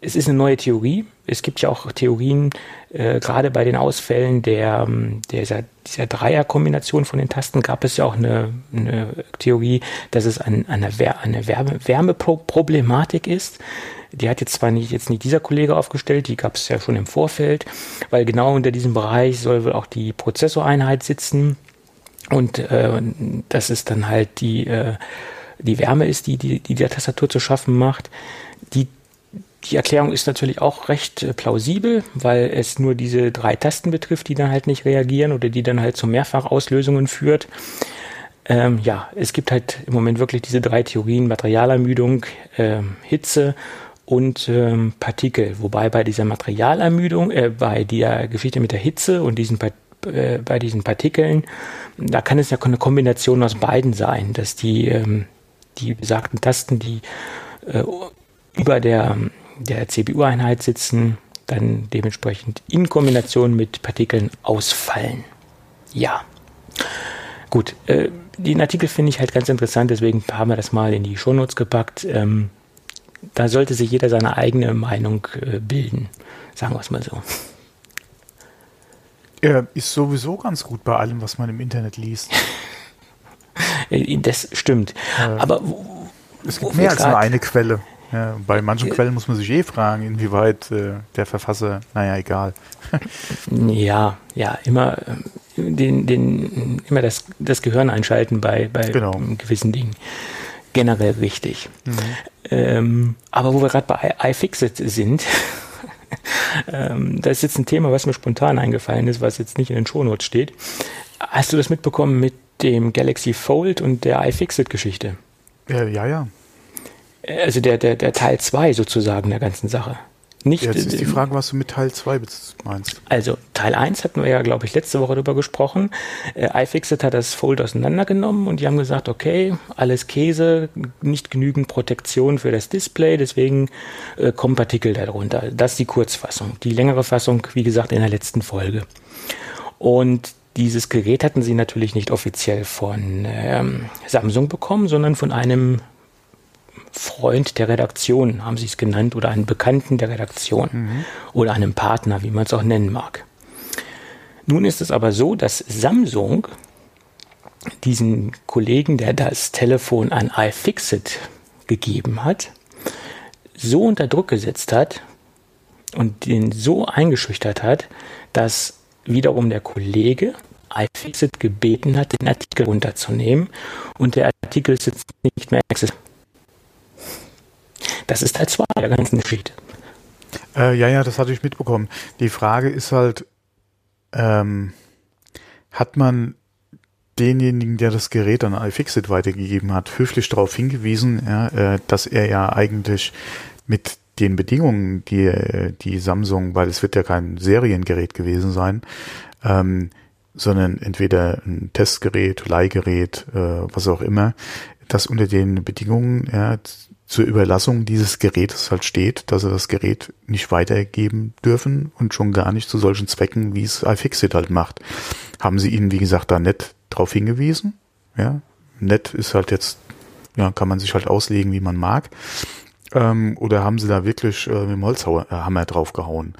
es ist eine neue Theorie. Es gibt ja auch Theorien, äh, gerade bei den Ausfällen der, ähm, der dieser Dreierkombination von den Tasten gab es ja auch eine, eine Theorie, dass es ein, eine, eine Wärme, Wärmeproblematik ist. Die hat jetzt zwar nicht, jetzt nicht dieser Kollege aufgestellt, die gab es ja schon im Vorfeld, weil genau unter diesem Bereich soll wohl auch die Prozessoreinheit sitzen. Und äh, das ist dann halt die, äh, die Wärme ist, die, die, die der Tastatur zu schaffen macht. Die die Erklärung ist natürlich auch recht äh, plausibel, weil es nur diese drei Tasten betrifft, die dann halt nicht reagieren oder die dann halt zu Mehrfachauslösungen führt. Ähm, ja, es gibt halt im Moment wirklich diese drei Theorien, Materialermüdung, ähm, Hitze und ähm, Partikel. Wobei bei dieser Materialermüdung, äh, bei der Geschichte mit der Hitze und diesen äh, bei diesen Partikeln, da kann es ja eine Kombination aus beiden sein, dass die, ähm, die besagten Tasten, die äh, über der der CPU-Einheit sitzen, dann dementsprechend in Kombination mit Partikeln ausfallen. Ja. Gut, äh, den Artikel finde ich halt ganz interessant, deswegen haben wir das mal in die Shownotes gepackt. Ähm, da sollte sich jeder seine eigene Meinung äh, bilden, sagen wir es mal so. Er ist sowieso ganz gut bei allem, was man im Internet liest. Das stimmt. Äh, Aber es gibt mehr als nur eine Quelle. Ja, bei manchen äh, Quellen muss man sich eh fragen, inwieweit äh, der Verfasser, naja, egal. ja, ja, immer äh, den, den, immer das, das Gehirn einschalten bei, bei genau. gewissen Dingen. Generell wichtig. Mhm. Ähm, aber wo wir gerade bei iFixit sind, ähm, das ist jetzt ein Thema, was mir spontan eingefallen ist, was jetzt nicht in den Shownotes steht. Hast du das mitbekommen mit dem Galaxy Fold und der iFixit-Geschichte? Ja, ja, ja also der, der, der Teil 2 sozusagen der ganzen Sache. Nicht, Jetzt ist die Frage, was du mit Teil 2 meinst. Also Teil 1 hatten wir ja, glaube ich, letzte Woche darüber gesprochen. Äh, iFixit hat das Fold auseinandergenommen und die haben gesagt, okay, alles Käse, nicht genügend Protektion für das Display, deswegen äh, kommen Partikel darunter. Das ist die Kurzfassung. Die längere Fassung, wie gesagt, in der letzten Folge. Und dieses Gerät hatten sie natürlich nicht offiziell von ähm, Samsung bekommen, sondern von einem Freund der Redaktion, haben sie es genannt, oder einen Bekannten der Redaktion mhm. oder einem Partner, wie man es auch nennen mag. Nun ist es aber so, dass Samsung diesen Kollegen, der das Telefon an iFixit gegeben hat, so unter Druck gesetzt hat und den so eingeschüchtert hat, dass wiederum der Kollege iFixit gebeten hat, den Artikel runterzunehmen und der Artikel ist jetzt nicht mehr existent. Das ist Teil 2 der ganzen Geschichte. Äh, ja, ja, das hatte ich mitbekommen. Die Frage ist halt, ähm, hat man denjenigen, der das Gerät an iFixit weitergegeben hat, höflich darauf hingewiesen, ja, äh, dass er ja eigentlich mit den Bedingungen, die, die Samsung, weil es wird ja kein Seriengerät gewesen sein, ähm, sondern entweder ein Testgerät, Leihgerät, äh, was auch immer, dass unter den Bedingungen ja, zur Überlassung dieses Gerätes halt steht, dass sie das Gerät nicht weitergeben dürfen und schon gar nicht zu solchen Zwecken, wie es iFixit halt macht. Haben sie ihnen, wie gesagt, da nett drauf hingewiesen? Ja, nett ist halt jetzt, ja, kann man sich halt auslegen, wie man mag. Ähm, oder haben sie da wirklich äh, mit dem Holzhammer draufgehauen?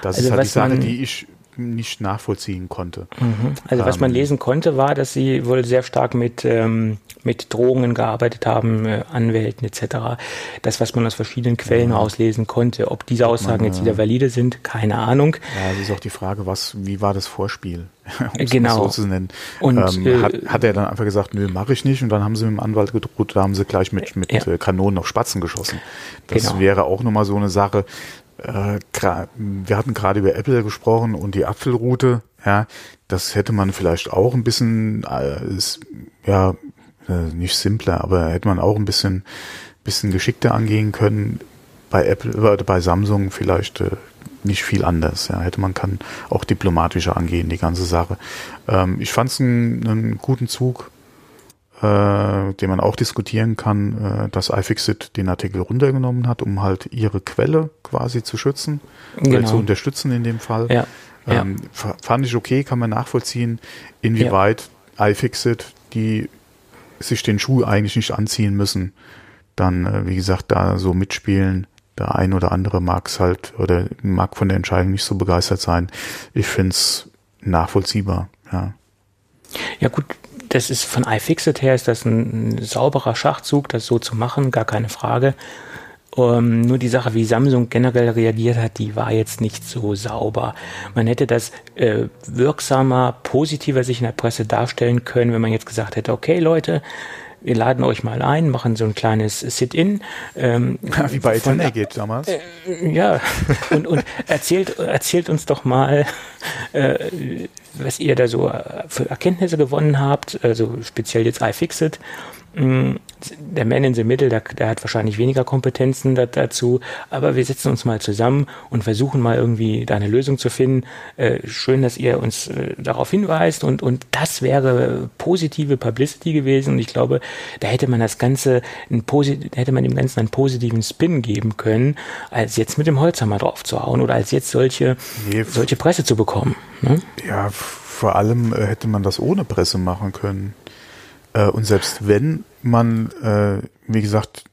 Das also ist halt die Sache, die ich nicht nachvollziehen konnte. Mhm. Also was man Ähm, lesen konnte, war, dass sie wohl sehr stark mit, ähm, mit Drohungen gearbeitet haben, äh, Anwälten etc. Das, was man aus verschiedenen Quellen auslesen konnte. Ob diese Aussagen jetzt wieder valide sind, keine Ahnung. Ja, es ist auch die Frage, was, wie war das Vorspiel? Um es Genau. so zu nennen. Und, ähm, äh, hat, hat er dann einfach gesagt, nö, mache ich nicht. Und dann haben sie mit dem Anwalt gedroht, da haben sie gleich mit, mit Ja. äh, Kanonen auf Spatzen geschossen. Das Genau. wäre auch nochmal so eine Sache. Äh, wir hatten gerade über Apple gesprochen und die Apfelroute. Ja, das hätte man vielleicht auch ein bisschen, äh, ist, ja, äh, nicht simpler, aber hätte man auch ein bisschen, bisschen geschickter angehen können. Bei Apple, äh, bei Samsung vielleicht äh, nicht viel anders. Ja, hätte man kann auch diplomatischer angehen, die ganze Sache. Ähm, ich fand es einen guten Zug, äh, den man auch diskutieren kann, äh, dass iFixit den Artikel runtergenommen hat, um halt ihre Quelle quasi zu schützen, oder Genau. zu unterstützen in dem Fall. Ja, ja. Ähm, fa- Fand ich okay, kann man nachvollziehen, inwieweit iFixit, die sich den Schuh eigentlich nicht anziehen müssen, dann, äh, wie gesagt, da so mitspielen. Der ein oder andere mag es halt oder mag von der Entscheidung nicht so begeistert sein. Ich find's nachvollziehbar, ja. Ja gut, das ist von iFixit her ist das ein, sauberer Schachzug, das so zu machen, gar keine Frage. Ähm, nur die Sache, wie Samsung generell reagiert hat, die war jetzt nicht so sauber. Man hätte das äh, wirksamer, positiver sich in der Presse darstellen können, wenn man jetzt gesagt hätte, okay Leute, wir laden euch mal ein, machen so ein kleines Sit-in. Ähm, Wie bei Ethernet damals. ja, und, und erzählt, erzählt uns doch mal, äh, was ihr da so äh, für Erkenntnisse gewonnen habt, also speziell jetzt iFixit. Der Man in the Middle, der, der hat wahrscheinlich weniger Kompetenzen da, dazu, aber wir setzen uns mal zusammen und versuchen mal irgendwie da eine Lösung zu finden. Äh, schön, dass ihr uns äh, darauf hinweist und, und das wäre positive Publicity gewesen und ich glaube, da hätte man das Ganze, ein posit hätte man dem Ganzen einen positiven Spin geben können, als jetzt mit dem Holzhammer drauf zu hauen oder als jetzt solche, Nee, solche Presse zu bekommen. Ne? Ja, vor allem äh, hätte man das ohne Presse machen können. Äh, und selbst wenn man, äh, wie gesagt,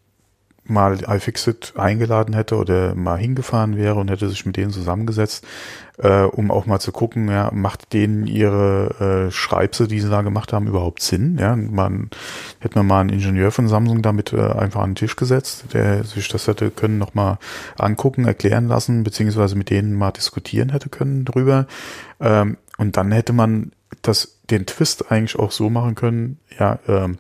mal iFixit eingeladen hätte oder mal hingefahren wäre und hätte sich mit denen zusammengesetzt, äh, um auch mal zu gucken, ja, macht denen ihre äh, Schreibse, die sie da gemacht haben, überhaupt Sinn? Ja, man hätte man mal einen Ingenieur von Samsung damit äh, einfach an den Tisch gesetzt, der sich das hätte können noch mal angucken, erklären lassen, beziehungsweise mit denen mal diskutieren hätte können drüber. Ähm, und dann hätte man das den Twist eigentlich auch so machen können, ja, ähm,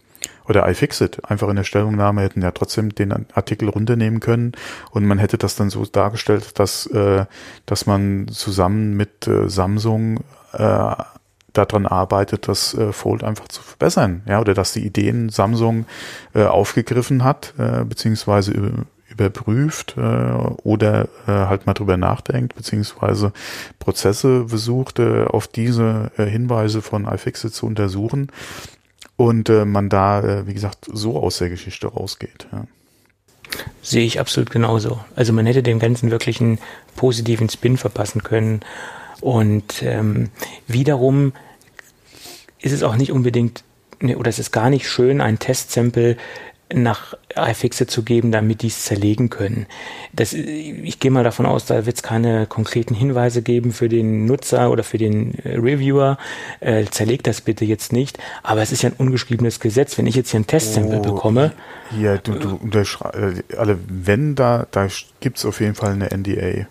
oder iFixit einfach in der Stellungnahme hätten ja trotzdem den Artikel runternehmen können. Und man hätte das dann so dargestellt, dass äh, dass man zusammen mit äh, Samsung äh, daran arbeitet, das äh, Fold einfach zu verbessern, ja, oder dass die Ideen Samsung äh, aufgegriffen hat, äh, beziehungsweise über, überprüft äh, oder äh, halt mal drüber nachdenkt, beziehungsweise Prozesse versucht, äh, auf diese äh, Hinweise von iFixit zu untersuchen und äh, man da, äh, wie gesagt, so aus der Geschichte rausgeht. Ja. Sehe ich absolut genauso. Also man hätte dem Ganzen wirklich einen positiven Spin verpassen können. Und ähm, wiederum ist es auch nicht unbedingt, ne, oder es ist gar nicht schön, ein Testsample nach iFixit zu geben, damit die es zerlegen können. Das, ich gehe mal davon aus, da wird es keine konkreten Hinweise geben für den Nutzer oder für den äh, Reviewer. Äh, zerlegt das bitte jetzt nicht. Aber es ist ja ein ungeschriebenes Gesetz. Wenn ich jetzt hier ein Testsample Oh, bekomme, Hier, du, du unterschrei- äh, alle, wenn da, da gibt's auf jeden Fall eine NDA. ja,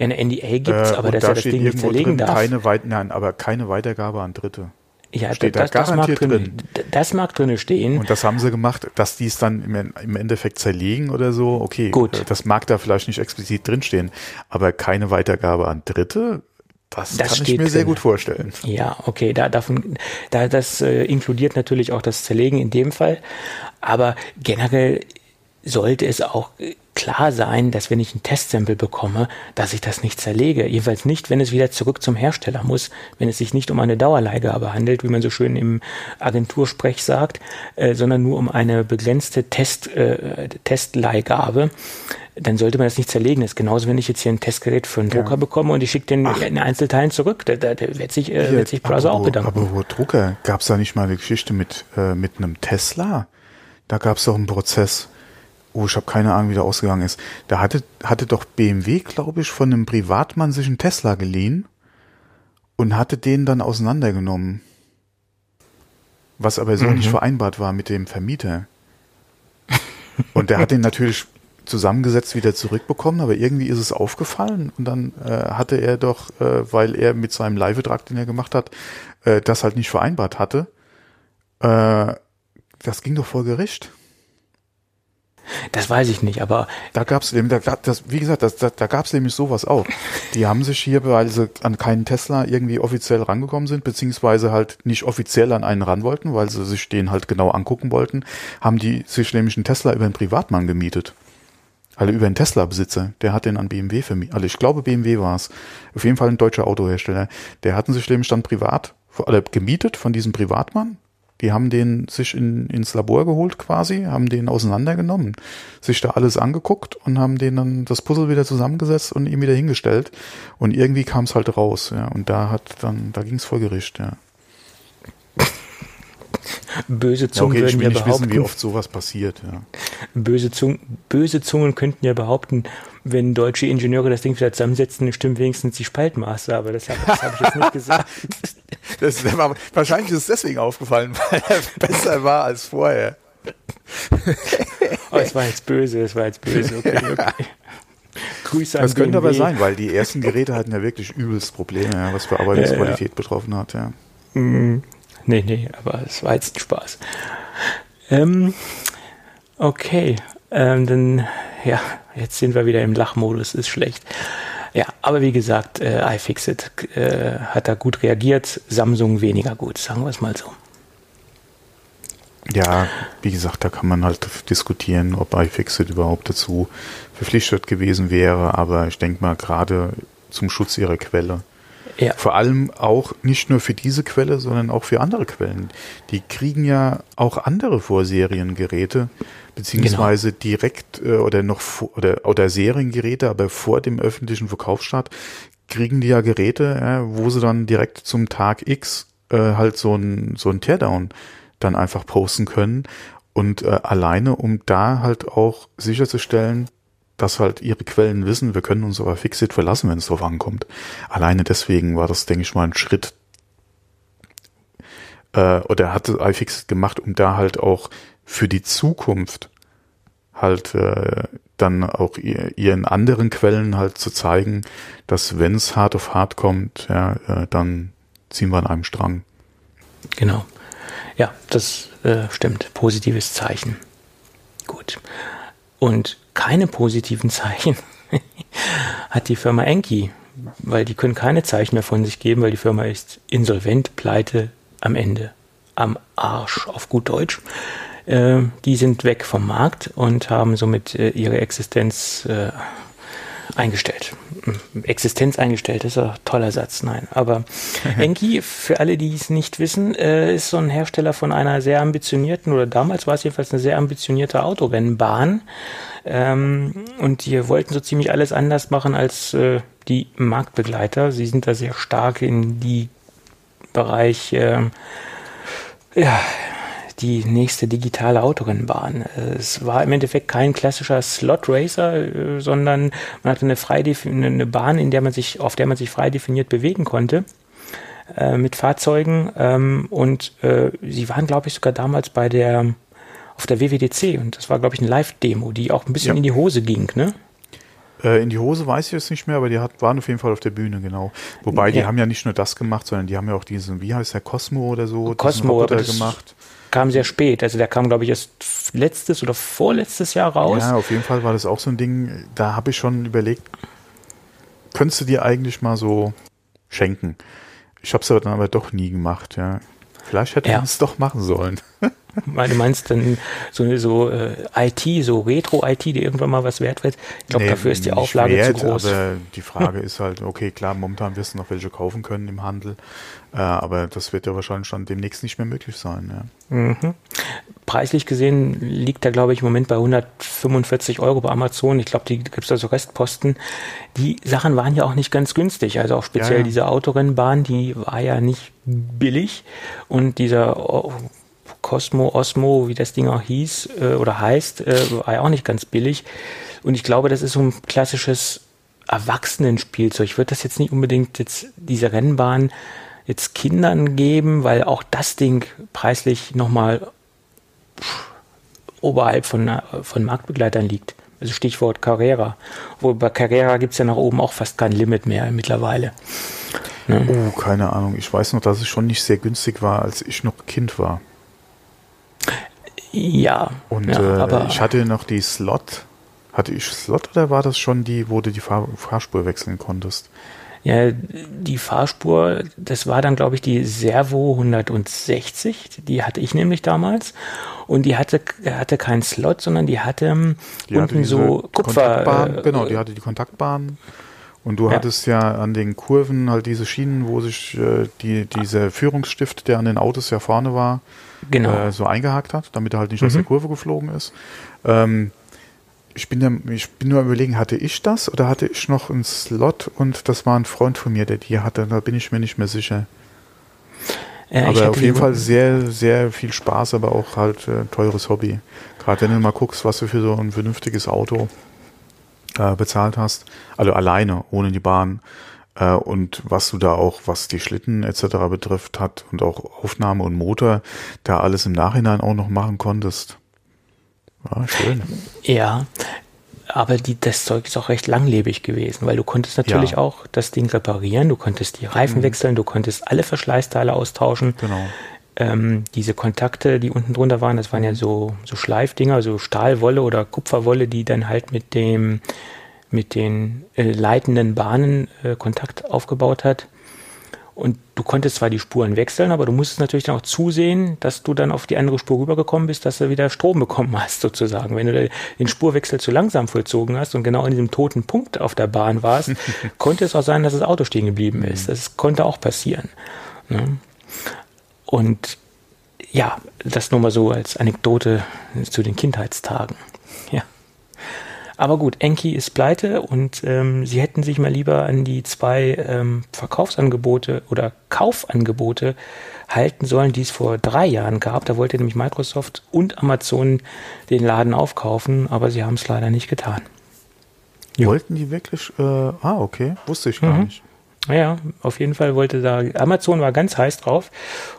eine NDA gibt's, Äh, aber und dass da er das steht Ding nicht irgendwo zerlegen drin, darf. keine weit, nein, aber keine Weitergabe an Dritte. Ja, steht da das, das mag drin, drin. Das mag drinne stehen. Und das haben sie gemacht, dass die es dann im, im Endeffekt zerlegen oder so. Okay, Gut. äh, das mag da vielleicht nicht explizit drinstehen, aber keine Weitergabe an Dritte, das, Das kann ich mir sehr drin. gut vorstellen. Ja, okay, da davon, da das äh, inkludiert natürlich auch das Zerlegen in dem Fall, aber generell sollte es auch klar sein, dass wenn ich ein Testsample bekomme, dass ich das nicht zerlege. Jedenfalls nicht, wenn es wieder zurück zum Hersteller muss, wenn es sich nicht um eine Dauerleihgabe handelt, wie man so schön im Agentursprech sagt, äh, sondern nur um eine begrenzte Test, äh, Testleihgabe. Dann sollte man das nicht zerlegen. Das ist genauso, wenn ich jetzt hier ein Testgerät für einen Drucker bekomme und ich schicke den in Einzelteilen zurück. Da, da, da wird sich, äh, wird sich Browser auch bedanken. Apropos Drucker, gab es da nicht mal eine Geschichte mit, äh, mit einem Tesla? Da gab es doch einen Prozess. Oh, ich habe keine Ahnung, wie der ausgegangen ist. Da hatte, hatte doch BMW, glaube ich, von einem Privatmann sich einen Tesla geliehen und hatte den dann auseinandergenommen. Was aber so mhm. nicht vereinbart war mit dem Vermieter. Und der hat den natürlich zusammengesetzt wieder zurückbekommen, aber irgendwie ist es aufgefallen und dann äh, hatte er doch, äh, weil er mit seinem Live-Vertrag, den er gemacht hat, äh, das halt nicht vereinbart hatte. Äh, das ging doch vor Gericht. Das weiß ich nicht, aber. Da gab es da, das, wie gesagt, das, da, da gab es nämlich sowas auch. Die haben sich hier, weil sie an keinen Tesla irgendwie offiziell rangekommen sind, beziehungsweise halt nicht offiziell an einen ran wollten, weil sie sich den halt genau angucken wollten, haben die sich nämlich einen Tesla über einen Privatmann gemietet. Also über einen Tesla-Besitzer, der hat den an BMW vermietet. Also ich glaube, BMW war es. Auf jeden Fall ein deutscher Autohersteller. Der hatten sich nämlich dann privat, oder gemietet von diesem Privatmann, die haben den sich in, ins Labor geholt quasi, haben den auseinandergenommen, sich da alles angeguckt und haben den dann das Puzzle wieder zusammengesetzt und ihm wieder hingestellt. Und irgendwie kam es halt raus, ja. Und da hat dann, da ging es vor Gericht, ja. Böse Zungen ja, okay, würden ja behaupten, wissen, wie oft sowas passiert. Ja. Böse, Zungen, böse Zungen könnten ja behaupten, wenn deutsche Ingenieure das Ding wieder zusammensetzen, stimmen wenigstens die Spaltmaße, aber das habe hab ich jetzt nicht gesagt. Das war, wahrscheinlich ist es deswegen aufgefallen, weil er besser war als vorher. oh, es war jetzt böse, es war jetzt böse, okay, okay. Grüße an Das könnte aber sein, weil die ersten Geräte hatten ja wirklich übelst Probleme, was Verarbeitungsqualität ja, ja. betroffen hat, ja. Mm. Nee, nee, aber es war jetzt ein Spaß. Ähm, okay, ähm, dann, ja, jetzt sind wir wieder im Lachmodus, ist schlecht. Ja, aber wie gesagt, äh, iFixit äh, hat da gut reagiert, Samsung weniger gut, sagen wir es mal so. Ja, wie gesagt, da kann man halt diskutieren, ob iFixit überhaupt dazu verpflichtet gewesen wäre, aber ich denke mal, gerade zum Schutz ihrer Quelle ja. Vor allem auch nicht nur für diese Quelle, sondern auch für andere Quellen. Die kriegen ja auch andere Vorseriengeräte, beziehungsweise genau. direkt äh, oder noch oder, oder Seriengeräte, aber vor dem öffentlichen Verkaufsstart kriegen die ja Geräte, äh, wo sie dann direkt zum Tag X äh, halt so ein, so ein Teardown dann einfach posten können. Und äh, alleine, um da halt auch sicherzustellen, dass halt ihre Quellen wissen, wir können uns aber Fixit verlassen, wenn es drauf ankommt. Alleine deswegen war das, denke ich mal, ein Schritt, äh, oder hat iFixit gemacht, um da halt auch für die Zukunft halt äh, dann auch ihr, ihren anderen Quellen halt zu zeigen, dass wenn es hart auf hart kommt, ja, äh, dann ziehen wir an einem Strang. Genau. Ja, das äh, stimmt. Positives Zeichen. Gut. Und keine positiven Zeichen hat die Firma Enki, weil die können keine Zeichen mehr von sich geben, weil die Firma ist insolvent, pleite, am Ende, am Arsch, auf gut Deutsch. Äh, die sind weg vom Markt und haben somit äh, ihre Existenz äh, eingestellt. Existenz eingestellt ist ein toller Satz, nein. Aber Enki, für alle, die es nicht wissen, äh, ist so ein Hersteller von einer sehr ambitionierten, oder damals war es jedenfalls eine sehr ambitionierte Autorennbahn. Ähm, und die wollten so ziemlich alles anders machen als äh, die Marktbegleiter. Sie sind da sehr stark in die Bereich, äh, ja, die nächste digitale Autorennbahn. Es war im Endeffekt kein klassischer Slot Racer, äh, sondern man hatte eine, frei eine Bahn, in der man sich, auf der man sich frei definiert bewegen konnte äh, mit Fahrzeugen. Ähm, und äh, sie waren, glaube ich, sogar damals bei der auf der WWDC und das war, glaube ich, eine Live-Demo, die auch ein bisschen ja. in die Hose ging, ne? Äh, in die Hose weiß ich jetzt nicht mehr, aber die hat, waren auf jeden Fall auf der Bühne, genau. Wobei, die haben ja nicht nur das gemacht, sondern die haben ja auch diesen, wie heißt der, Cosmo oder so, Cosmo gemacht kam sehr spät. Also der kam, glaube ich, erst letztes oder vorletztes Jahr raus. Ja, auf jeden Fall war das auch so ein Ding, da habe ich schon überlegt, könntest du dir eigentlich mal so schenken. Ich habe es aber dann aber doch nie gemacht, ja. Vielleicht hätte ja. man es doch machen sollen. Weil du meinst dann so, so äh, IT, so Retro-IT, die irgendwann mal was wert wird. Ich glaube, nee, dafür ist die Auflage wert, zu groß. Aber die Frage ist halt, okay, klar, momentan wirst du noch welche kaufen können im Handel. Äh, aber das wird ja wahrscheinlich dann demnächst nicht mehr möglich sein. Ja. Mhm. Preislich gesehen liegt er, glaube ich, im Moment bei 145 Euro bei Amazon. Ich glaube, die gibt es also Restposten. Die Sachen waren ja auch nicht ganz günstig. Also auch speziell ja, ja. diese Autorennbahn, die war ja nicht billig. Und dieser Cosmo, Osmo, wie das Ding auch hieß äh, oder heißt, äh, war ja auch nicht ganz billig. Und ich glaube, das ist so ein klassisches Erwachsenenspielzeug. Ich würde das jetzt nicht unbedingt jetzt diese Rennbahn jetzt Kindern geben, weil auch das Ding preislich nochmal oberhalb von, von Marktbegleitern liegt. Also Stichwort Carrera. Obwohl bei Carrera gibt es ja nach oben auch fast kein Limit mehr mittlerweile. Ne? Oh, keine Ahnung. Ich weiß noch, dass es schon nicht sehr günstig war, als ich noch Kind war. Ja. Und ja, äh, ich hatte noch die Slot. Hatte ich Slot oder war das schon die, wo du die Fahr Fahrspur wechseln konntest? Ja, die Fahrspur, das war dann, glaube ich, die Servo 160. Die hatte ich nämlich damals. Und die hatte, hatte keinen Slot, sondern die hatte ähm, die unten hatte so Kupfer. Äh, genau, die hatte die Kontaktbahn. Und du ja. hattest ja an den Kurven halt diese Schienen, wo sich äh, die, dieser Führungsstift, der an den Autos ja vorne war, genau. äh, so eingehakt hat, damit er halt nicht mhm. aus der Kurve geflogen ist. Ähm, ich bin, ich bin nur überlegen, hatte ich das oder hatte ich noch einen Slot und das war ein Freund von mir, der die hatte. Da bin ich mir nicht mehr sicher. Äh, aber auf jeden Fall sehr, sehr viel Spaß, aber auch halt äh, teures Hobby. Gerade wenn du mal guckst, was du für so ein vernünftiges Auto äh, bezahlt hast, also alleine, ohne die Bahn, äh, und was du da auch, was die Schlitten etc. betrifft hat und auch Aufnahme und Motor, da alles im Nachhinein auch noch machen konntest. Ah, schön. Ja, aber die, das Zeug ist auch recht langlebig gewesen, weil du konntest natürlich ja. auch das Ding reparieren, du konntest die Reifen mhm. wechseln, du konntest alle Verschleißteile austauschen. Genau. Ähm, diese Kontakte, die unten drunter waren, das waren ja so, so Schleifdinger, so Stahlwolle oder Kupferwolle, die dann halt mit dem mit den äh, leitenden Bahnen äh, Kontakt aufgebaut hat. Und du konntest zwar die Spuren wechseln, aber du musstest natürlich dann auch zusehen, dass du dann auf die andere Spur rübergekommen bist, dass du wieder Strom bekommen hast, sozusagen. Wenn du den Spurwechsel zu langsam vollzogen hast und genau in diesem toten Punkt auf der Bahn warst, konnte es auch sein, dass das Auto stehen geblieben ist. Das konnte auch passieren. Ne? Und ja, das nur mal so als Anekdote zu den Kindheitstagen. Ja. Aber gut, Enki ist pleite und ähm, sie hätten sich mal lieber an die zwei ähm, Verkaufsangebote oder Kaufangebote halten sollen, die es vor drei Jahren gab. Da wollte nämlich Microsoft und Amazon den Laden aufkaufen, aber sie haben es leider nicht getan. Jo. Wollten die wirklich? Äh, ah, okay, wusste ich gar mhm. nicht. Ja, auf jeden Fall wollte da, Amazon war ganz heiß drauf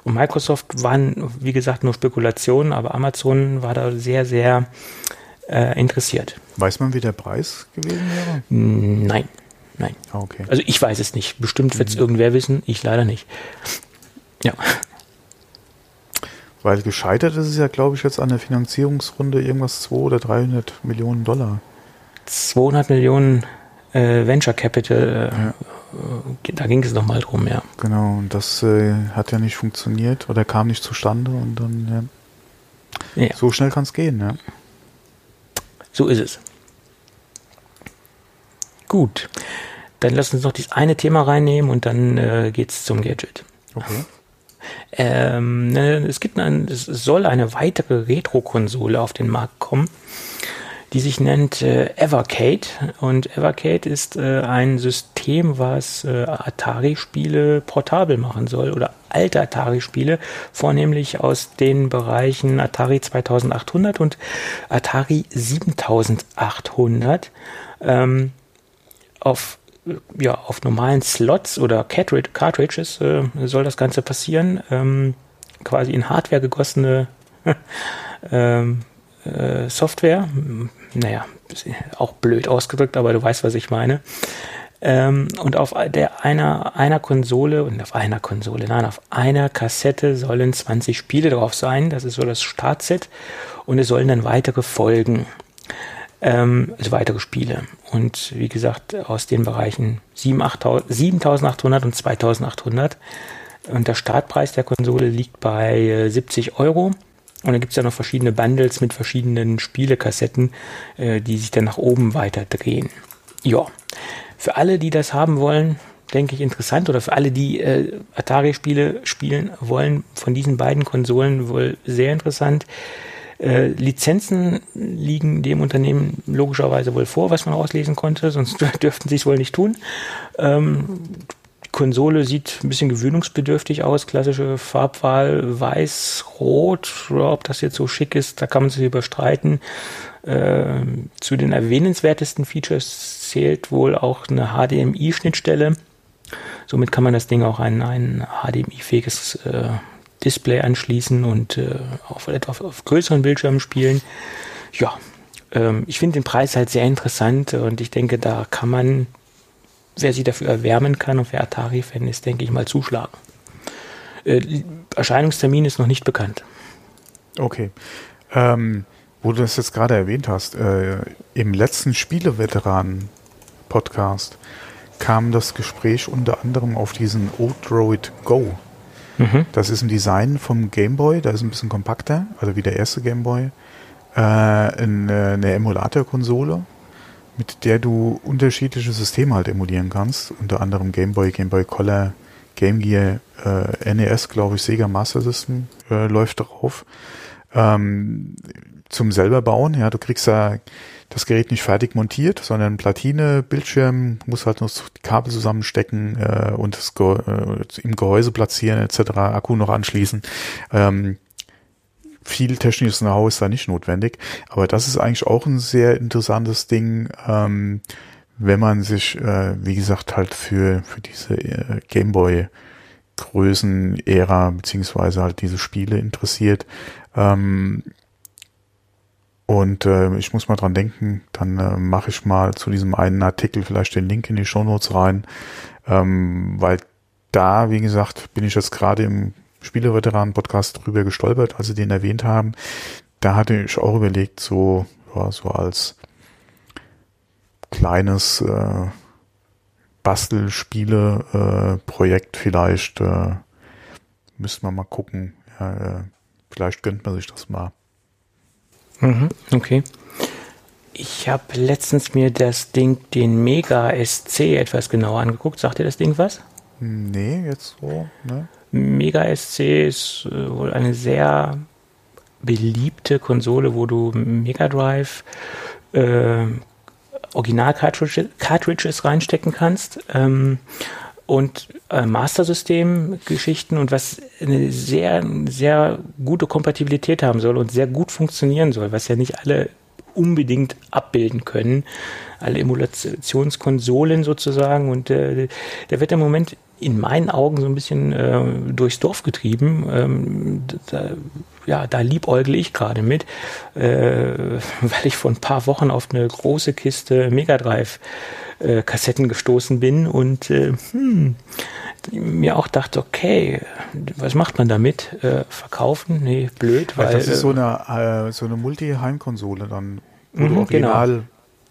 und Microsoft waren, wie gesagt, nur Spekulationen, aber Amazon war da sehr, sehr äh, interessiert. Weiß man, wie der Preis gewesen wäre? Nein, nein. Ah, okay. Also ich weiß es nicht. Bestimmt wird es mhm. irgendwer wissen, ich leider nicht. Ja. Weil gescheitert ist es ja, glaube ich, jetzt an der Finanzierungsrunde irgendwas 200 oder 300 Millionen Dollar. 200 Millionen äh, Venture Capital, äh, ja. Äh, da ging es nochmal drum, ja. Genau, und das äh, hat ja nicht funktioniert oder kam nicht zustande und dann, ja. ja. So schnell kann es gehen, ja. So ist es. Gut. Dann lass uns noch dieses eine Thema reinnehmen und dann äh, es zum Gadget. Okay. Ähm, ne, es gibt ein, es soll eine weitere Retro-Konsole auf den Markt kommen die sich nennt äh, Evercade. Und Evercade ist äh, ein System, was äh, Atari-Spiele portabel machen soll oder alte Atari-Spiele, vornehmlich aus den Bereichen Atari 2800 und Atari 7800 ähm, auf ja, auf normalen Slots oder Cartridges äh, soll das Ganze passieren. Ähm, quasi in Hardware gegossene ähm, äh, Software. Naja, auch blöd ausgedrückt, aber du weißt, was ich meine. Ähm, und auf der einer, einer Konsole, und auf einer Konsole, nein, auf einer Kassette sollen 20 Spiele drauf sein. Das ist so das Startset. Und es sollen dann weitere Folgen, ähm, also weitere Spiele. Und wie gesagt, aus den Bereichen 7800 und 2800. Und der Startpreis der Konsole liegt bei 70 äh, Euro. Und dann gibt es ja noch verschiedene Bundles mit verschiedenen Spielekassetten, äh, die sich dann nach oben weiter drehen. Ja, für alle, die das haben wollen, denke ich interessant. Oder für alle, die äh, Atari-Spiele spielen wollen, von diesen beiden Konsolen wohl sehr interessant. Äh, Lizenzen liegen dem Unternehmen logischerweise wohl vor, was man auslesen konnte, sonst dürften sie es wohl nicht tun. Ähm, Konsole sieht ein bisschen gewöhnungsbedürftig aus, klassische Farbwahl weiß, rot, ob das jetzt so schick ist, da kann man sich überstreiten. Äh, zu den erwähnenswertesten Features zählt wohl auch eine HDMI-Schnittstelle. Somit kann man das Ding auch an ein HDMI-fähiges äh, Display anschließen und äh, auf, auf, auf größeren Bildschirmen spielen. Ja, ähm, ich finde den Preis halt sehr interessant und ich denke, da kann man, wer sich dafür erwärmen kann und wer Atari-Fan ist, denke ich mal zuschlagen. Äh, Erscheinungstermin ist noch nicht bekannt. Okay. Ähm, wo du das jetzt gerade erwähnt hast, äh, im letzten Spieleveteranen-Podcast kam das Gespräch unter anderem auf diesen Odroid Go. Mhm. Das ist ein Design vom Game Boy, da ist ein bisschen kompakter, also wie der erste Game Boy äh, eine, eine Emulator-Konsole, mit der du unterschiedliche Systeme halt emulieren kannst, unter anderem Game Boy, Game Boy Color, Game Gear, äh, NES, glaube ich, Sega Master System äh, läuft drauf. Ähm, zum selber bauen, ja, du kriegst da das Gerät nicht fertig montiert, sondern Platine, Bildschirm, muss halt die Kabel zusammenstecken äh, und das Ge äh, im Gehäuse platzieren etc., Akku noch anschließen. Ähm, viel technisches Know-how ist da nicht notwendig. Aber das ist eigentlich auch ein sehr interessantes Ding, ähm, wenn man sich, äh, wie gesagt, halt für, für diese äh, Gameboy Größen-Ära beziehungsweise halt diese Spiele interessiert. Ähm, und äh, ich muss mal dran denken, dann äh, mache ich mal zu diesem einen Artikel vielleicht den Link in die Show Notes rein, ähm, weil da, wie gesagt, bin ich jetzt gerade im Spieleveteranen-Podcast drüber gestolpert, als sie den erwähnt haben. Da hatte ich auch überlegt, so, ja, so als kleines äh, Bastelspiele-Projekt äh, vielleicht äh, müssen wir mal gucken. Ja, äh, vielleicht gönnt man sich das mal. Mhm, okay. Ich habe letztens mir das Ding, den Mega SC, etwas genauer angeguckt. Sagt ihr das Ding was? Nee, jetzt so, ne? Mega SC ist äh, wohl eine sehr beliebte Konsole, wo du Mega Drive äh, Original-Cartridges reinstecken kannst ähm, und äh, Master-System-Geschichten und was eine sehr, sehr gute Kompatibilität haben soll und sehr gut funktionieren soll, was ja nicht alle unbedingt abbilden können. Alle Emulationskonsolen sozusagen und äh, der wird im Moment in meinen Augen so ein bisschen äh, durchs Dorf getrieben. Ähm, da, ja, da liebäugle ich gerade mit, äh, weil ich vor ein paar Wochen auf eine große Kiste Mega Drive äh, Kassetten gestoßen bin und äh, hm, mir auch dachte, okay, was macht man damit? Äh, verkaufen? Nee, blöd, weil. Das ist so eine, äh, so eine Multi-Heimkonsole dann, wo mhm, du Original genau.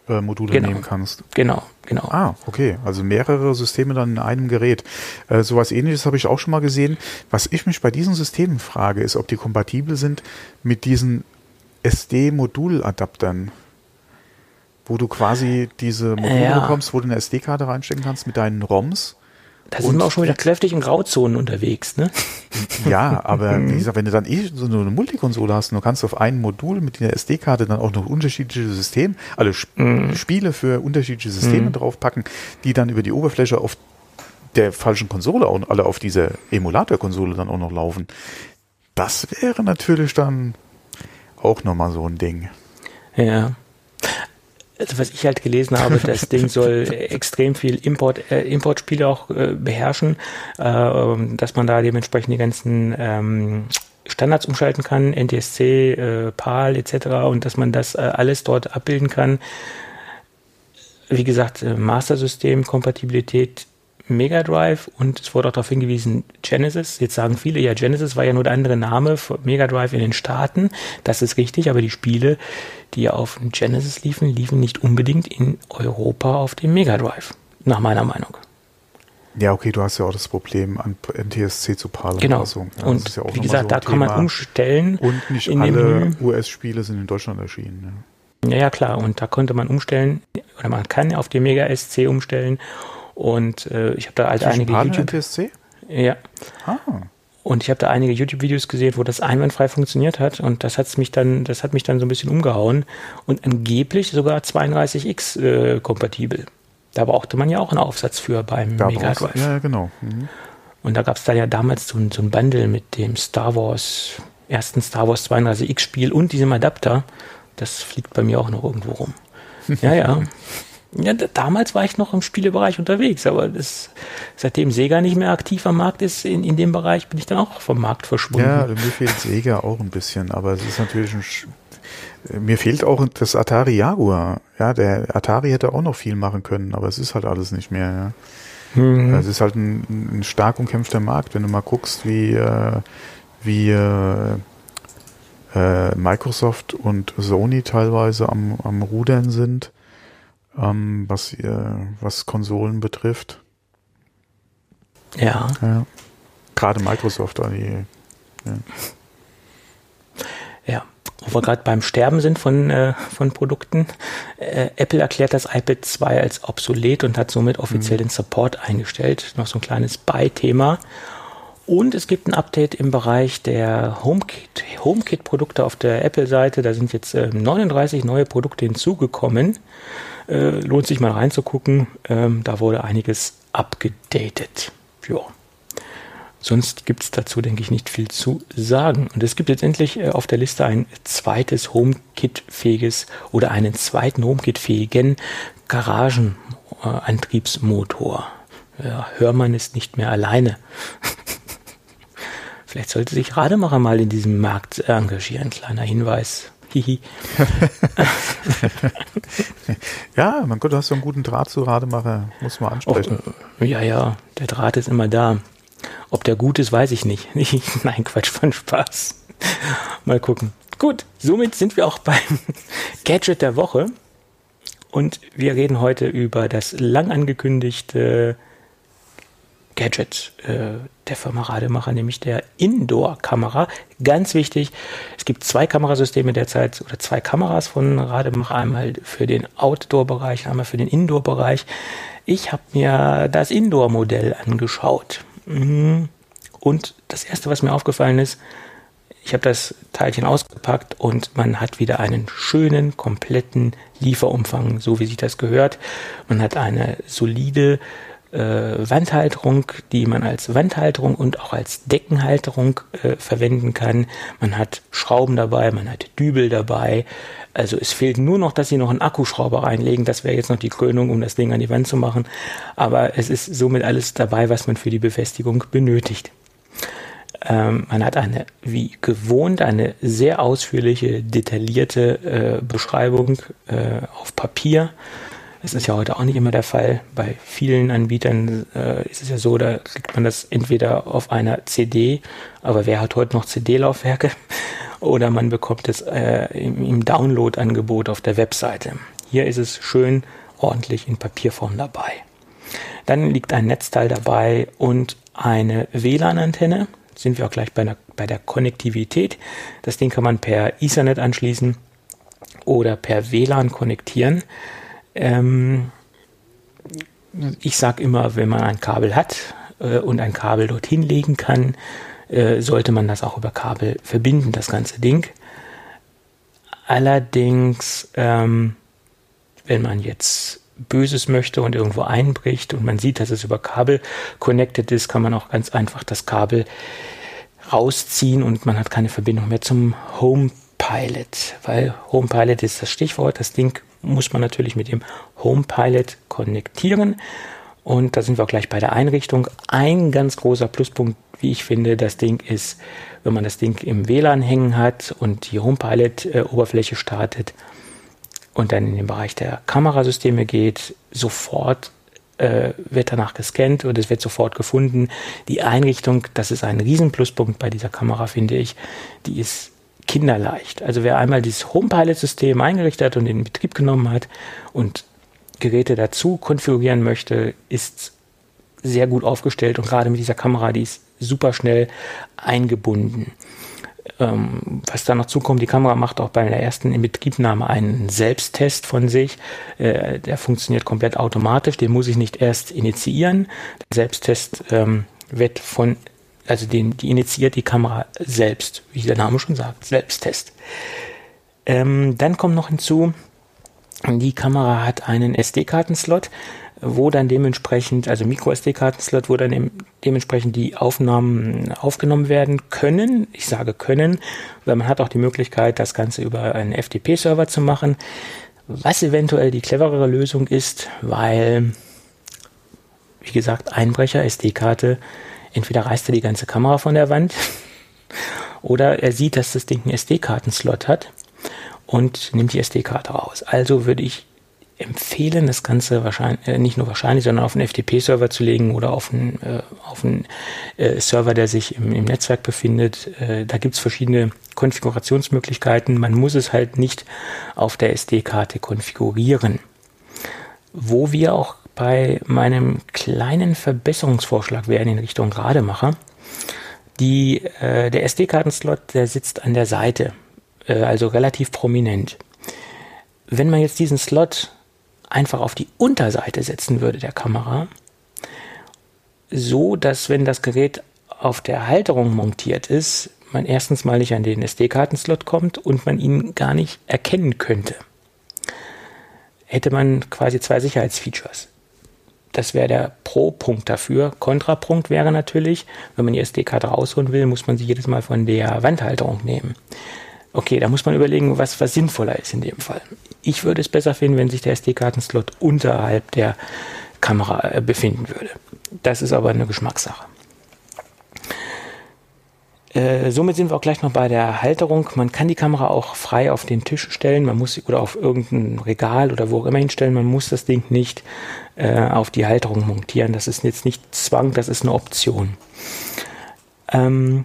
Äh, Module genau. nehmen kannst. Genau, genau. Ah, okay. Also mehrere Systeme dann in einem Gerät. Äh, sowas ähnliches habe ich auch schon mal gesehen. Was ich mich bei diesen Systemen frage, ist, ob die kompatibel sind mit diesen SD-Moduladaptern, wo du quasi diese Module ja. bekommst, wo du eine SD-Karte reinstecken kannst mit deinen ROMs da sind wir auch schon wieder kräftig in Grauzonen unterwegs, ne? Ja, aber wie gesagt, wenn du dann eh so eine Multikonsole hast und du kannst auf ein Modul mit der SD-Karte dann auch noch unterschiedliche Systeme, alle Sp mm. Spiele für unterschiedliche Systeme mm. draufpacken, die dann über die Oberfläche auf der falschen Konsole auch alle auf dieser Emulator-Konsole dann auch noch laufen. Das wäre natürlich dann auch nochmal so ein Ding. Ja also was ich halt gelesen habe, das Ding soll extrem viel Import, äh, Importspiele auch äh, beherrschen, äh, dass man da dementsprechend die ganzen ähm, Standards umschalten kann, NTSC, äh, PAL etc. und dass man das äh, alles dort abbilden kann. Wie gesagt, äh, Master-System, Kompatibilität Mega Drive und es wurde auch darauf hingewiesen, Genesis. Jetzt sagen viele, ja, Genesis war ja nur der andere Name für Mega Drive in den Staaten. Das ist richtig, aber die Spiele, die auf Genesis liefen, liefen nicht unbedingt in Europa auf dem Mega Drive. Nach meiner Meinung. Ja, okay, du hast ja auch das Problem an NTSC zu PAL. Genau. Ja, und ja wie gesagt, so da Thema. kann man umstellen. Und nicht alle US-Spiele sind in Deutschland erschienen. Ja. ja, ja, klar. Und da konnte man umstellen, oder man kann auf die Mega SC umstellen und äh, ich habe da halt einige YouTube. NTSC? Ja. Ah. Und ich habe da einige YouTube-Videos gesehen, wo das einwandfrei funktioniert hat. Und das hat's mich dann, das hat mich dann so ein bisschen umgehauen. Und angeblich sogar 32X äh, kompatibel. Da brauchte man ja auch einen Aufsatz für beim Da Mega Drive. Ja, genau. Mhm. Und da gab es da ja damals so ein, so ein Bundle mit dem Star Wars, ersten Star Wars 32X Spiel und diesem Adapter. Das fliegt bei mir auch noch irgendwo rum. Ja, ja. Ja, da, damals war ich noch im Spielebereich unterwegs, aber das, seitdem Sega nicht mehr aktiv am Markt ist, in, in dem Bereich bin ich dann auch vom Markt verschwunden. Ja, mir fehlt Sega auch ein bisschen, aber es ist natürlich ein Sch mir fehlt auch das Atari Jaguar. Ja, der Atari hätte auch noch viel machen können, aber es ist halt alles nicht mehr. Ja. Mhm. Es ist halt ein, ein stark umkämpfter Markt, wenn du mal guckst, wie, äh, wie äh, äh, Microsoft und Sony teilweise am, am Rudern sind, ähm, was, äh, was Konsolen betrifft. ja. Ja. Gerade Microsoft, die Ja, wo wir gerade beim Sterben sind von, äh, von Produkten. Äh, Apple erklärt das iPad 2 als obsolet und hat somit offiziell den Support eingestellt. Noch so ein kleines Beithema. Und es gibt ein Update im Bereich der HomeKit, HomeKit-Produkte auf der Apple-Seite. Da sind jetzt äh, 39 neue Produkte hinzugekommen. Äh, lohnt sich mal reinzugucken. Ähm, da wurde einiges abgedatet. Ja. Sonst gibt es dazu, denke ich, nicht viel zu sagen. Und es gibt jetzt endlich äh, auf der Liste ein zweites HomeKit-fähiges oder einen zweiten HomeKit-fähigen Garagenantriebsmotor. Ja, Hörmann ist nicht mehr alleine. Vielleicht sollte sich Rademacher mal in diesem Markt engagieren. Kleiner Hinweis. Hihi. Ja, mein Gott, du hast so einen guten Draht zu Rademacher, muss man ansprechen. Oh, ja, ja, der Draht ist immer da. Ob der gut ist, weiß ich nicht. Nein, Quatsch, von Spaß. Mal gucken. Gut, somit sind wir auch beim Gadget der Woche. Und wir reden heute über das lang angekündigte Gadget äh, der Firma Rademacher, nämlich der Indoor-Kamera. Ganz wichtig, es gibt zwei Kamerasysteme derzeit oder zwei Kameras von Rademacher, einmal für den Outdoor-Bereich, einmal für den Indoor-Bereich. Ich habe mir das Indoor-Modell angeschaut. Mhm. Und das Erste, was mir aufgefallen ist, ich habe das Teilchen ausgepackt und man hat wieder einen schönen, kompletten Lieferumfang, so wie sich das gehört. Man hat eine solide äh, Wandhalterung, die man als Wandhalterung und auch als Deckenhalterung äh, verwenden kann. Man hat Schrauben dabei, man hat Dübel dabei. Also es fehlt nur noch, dass sie noch einen Akkuschrauber reinlegen. Das wäre jetzt noch die Krönung, um das Ding an die Wand zu machen. Aber es ist somit alles dabei, was man für die Befestigung benötigt. Ähm, man hat eine, wie gewohnt, eine sehr ausführliche, detaillierte äh, Beschreibung äh, auf Papier. Das ist ja heute auch nicht immer der Fall. Bei vielen Anbietern äh, ist es ja so, da kriegt man das entweder auf einer CD, aber wer hat heute noch CD-Laufwerke? Oder man bekommt es äh, im, im Download-Angebot auf der Webseite. Hier ist es schön ordentlich in Papierform dabei. Dann liegt ein Netzteil dabei und eine WLAN-Antenne. Sind wir auch gleich bei, einer, bei der Konnektivität. Das Ding kann man per Ethernet anschließen oder per WLAN konnektieren. Ähm, ich sage immer, wenn man ein Kabel hat äh, und ein Kabel dorthin legen kann, äh, sollte man das auch über Kabel verbinden, das ganze Ding. Allerdings, ähm, wenn man jetzt Böses möchte und irgendwo einbricht und man sieht, dass es über Kabel connected ist, kann man auch ganz einfach das Kabel rausziehen und man hat keine Verbindung mehr zum Home Pilot, weil Home Pilot ist das Stichwort. Das Ding muss man natürlich mit dem Home Pilot konnektieren. Und da sind wir auch gleich bei der Einrichtung. Ein ganz großer Pluspunkt, wie ich finde, das Ding ist, wenn man das Ding im WLAN hängen hat und die Home Pilot äh, Oberfläche startet und dann in den Bereich der Kamerasysteme geht, sofort äh, wird danach gescannt und es wird sofort gefunden. Die Einrichtung, das ist ein riesen Pluspunkt bei dieser Kamera, finde ich. Die ist kinderleicht. Also wer einmal dieses Home-Pilot-System eingerichtet hat und in Betrieb genommen hat und Geräte dazu konfigurieren möchte, ist sehr gut aufgestellt und gerade mit dieser Kamera, die ist super schnell eingebunden. Ähm, was da noch zukommt, die Kamera macht auch bei der ersten Inbetriebnahme einen Selbsttest von sich. Äh, der funktioniert komplett automatisch, den muss ich nicht erst initiieren. Der Selbsttest ähm, wird von also den, die initiiert die Kamera selbst, wie der Name schon sagt, Selbsttest. Ähm, dann kommt noch hinzu, die Kamera hat einen SD-Kartenslot. wo dann dementsprechend, also Micro-SD-Kartenslot, wo dann de dementsprechend die Aufnahmen aufgenommen werden können. Ich sage können, weil man hat auch die Möglichkeit, das Ganze über einen FTP-Server zu machen, was eventuell die cleverere Lösung ist, weil, wie gesagt, Einbrecher, SD-Karte, entweder reißt er die ganze Kamera von der Wand oder er sieht, dass das Ding einen SD-Kartenslot hat und nimmt die SD-Karte raus. Also würde ich empfehlen, das Ganze wahrscheinlich, äh, nicht nur wahrscheinlich, sondern auf einen FTP-Server zu legen oder auf einen, äh, auf einen äh, Server, der sich im, im Netzwerk befindet. Äh, da gibt's verschiedene Konfigurationsmöglichkeiten. Man muss es halt nicht auf der SD-Karte konfigurieren. Wo wir auch bei meinem kleinen Verbesserungsvorschlag wären in Richtung Rademacher. Die, äh, der SD-Kartenslot, der sitzt an der Seite, äh, also relativ prominent. Wenn man jetzt diesen Slot einfach auf die Unterseite setzen würde der Kamera, so dass wenn das Gerät auf der Halterung montiert ist, man erstens mal nicht an den SD-Kartenslot kommt und man ihn gar nicht erkennen könnte. Hätte man quasi zwei Sicherheitsfeatures. Das wäre der Pro-Punkt dafür. Kontrapunkt wäre natürlich, wenn man die SD-Karte rausholen will, muss man sie jedes Mal von der Wandhalterung nehmen. Okay, da muss man überlegen, was, was sinnvoller ist in dem Fall. Ich würde es besser finden, wenn sich der SD-Kartenslot unterhalb der Kamera äh, befinden würde. Das ist aber eine Geschmackssache. Äh, somit sind wir auch gleich noch bei der Halterung. Man kann die Kamera auch frei auf den Tisch stellen, man muss oder auf irgendein Regal oder wo auch immer hinstellen. Man muss das Ding nicht äh, auf die Halterung montieren. Das ist jetzt nicht Zwang, das ist eine Option. Ähm,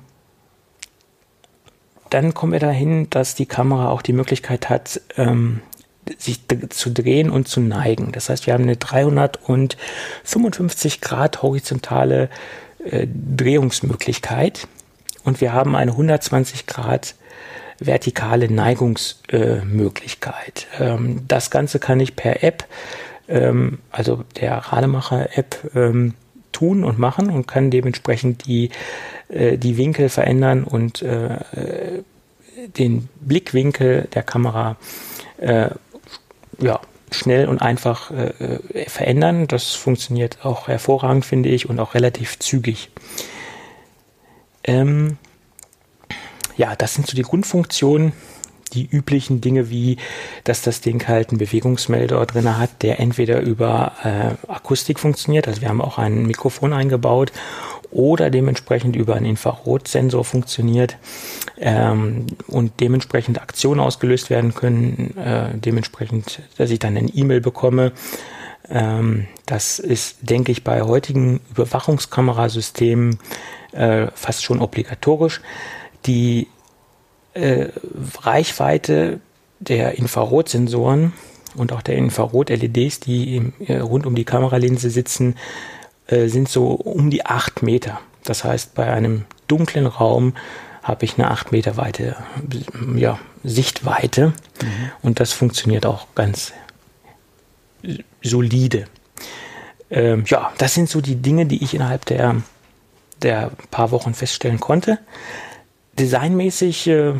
dann kommen wir dahin, dass die Kamera auch die Möglichkeit hat, ähm, sich zu drehen und zu neigen. Das heißt, wir haben eine 355 Grad horizontale äh, Drehungsmöglichkeit und wir haben eine 120 Grad vertikale Neigungsmöglichkeit. Äh, ähm, das Ganze kann ich per App, ähm, also der Rademacher-App, ähm, tun und machen und kann dementsprechend die, äh, die Winkel verändern und äh, den Blickwinkel der Kamera äh, ja, schnell und einfach äh, verändern. Das funktioniert auch hervorragend, finde ich, und auch relativ zügig. Ähm, ja, das sind so die Grundfunktionen die üblichen Dinge wie, dass das Ding halt einen Bewegungsmelder drin hat, der entweder über äh, Akustik funktioniert, also wir haben auch ein Mikrofon eingebaut, oder dementsprechend über einen Infrarotsensor funktioniert ähm, und dementsprechend Aktionen ausgelöst werden können, äh, dementsprechend, dass ich dann eine E-Mail bekomme. Ähm, das ist, denke ich, bei heutigen Überwachungskamerasystemen äh, fast schon obligatorisch. Die äh, Reichweite der Infrarotsensoren und auch der Infrarot-LEDs, die im, äh, rund um die Kameralinse sitzen, äh, sind so um die 8 Meter. Das heißt, bei einem dunklen Raum habe ich eine 8 Meter weite ja, Sichtweite mhm. und das funktioniert auch ganz solide. Ähm, ja, das sind so die Dinge, die ich innerhalb der, der paar Wochen feststellen konnte designmäßig äh,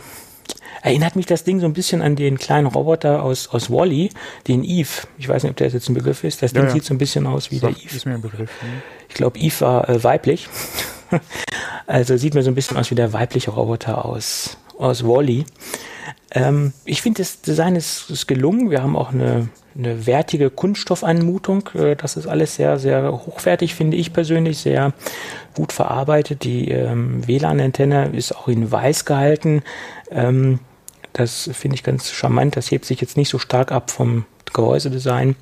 erinnert mich das Ding so ein bisschen an den kleinen Roboter aus, aus Wally, den Eve. Ich weiß nicht, ob der jetzt ein Begriff ist. Das Ding ja, sieht so ein bisschen aus wie Sag, der Eve. Ist mir ein Begriff. Ne? Ich glaube, Eve war äh, weiblich. also sieht mir so ein bisschen aus wie der weibliche Roboter aus, aus Wally. Ähm, ich finde, das Design ist, ist gelungen. Wir haben auch eine eine wertige Kunststoffanmutung. Äh, das ist alles sehr, sehr hochwertig, finde ich persönlich, sehr gut verarbeitet. Die ähm, WLAN-Antenne ist auch in weiß gehalten. Ähm, das finde ich ganz charmant. Das hebt sich jetzt nicht so stark ab vom Gehäusedesign,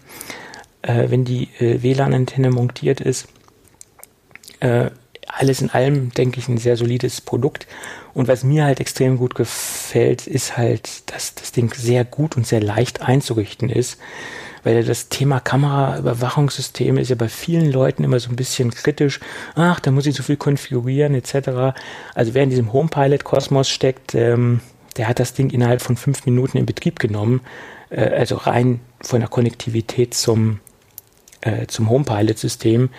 äh, wenn die äh, WLAN-Antenne montiert ist. Äh, alles in allem, denke ich, ein sehr solides Produkt. Und was mir halt extrem gut gefällt, ist halt, dass das Ding sehr gut und sehr leicht einzurichten ist. Weil das Thema Kameraüberwachungssystem ist ja bei vielen Leuten immer so ein bisschen kritisch. Ach, da muss ich so viel konfigurieren etc. Also wer in diesem Homepilot-Kosmos steckt, ähm, der hat das Ding innerhalb von fünf Minuten in Betrieb genommen. Äh, also rein von der Konnektivität zum, äh, zum Homepilot-System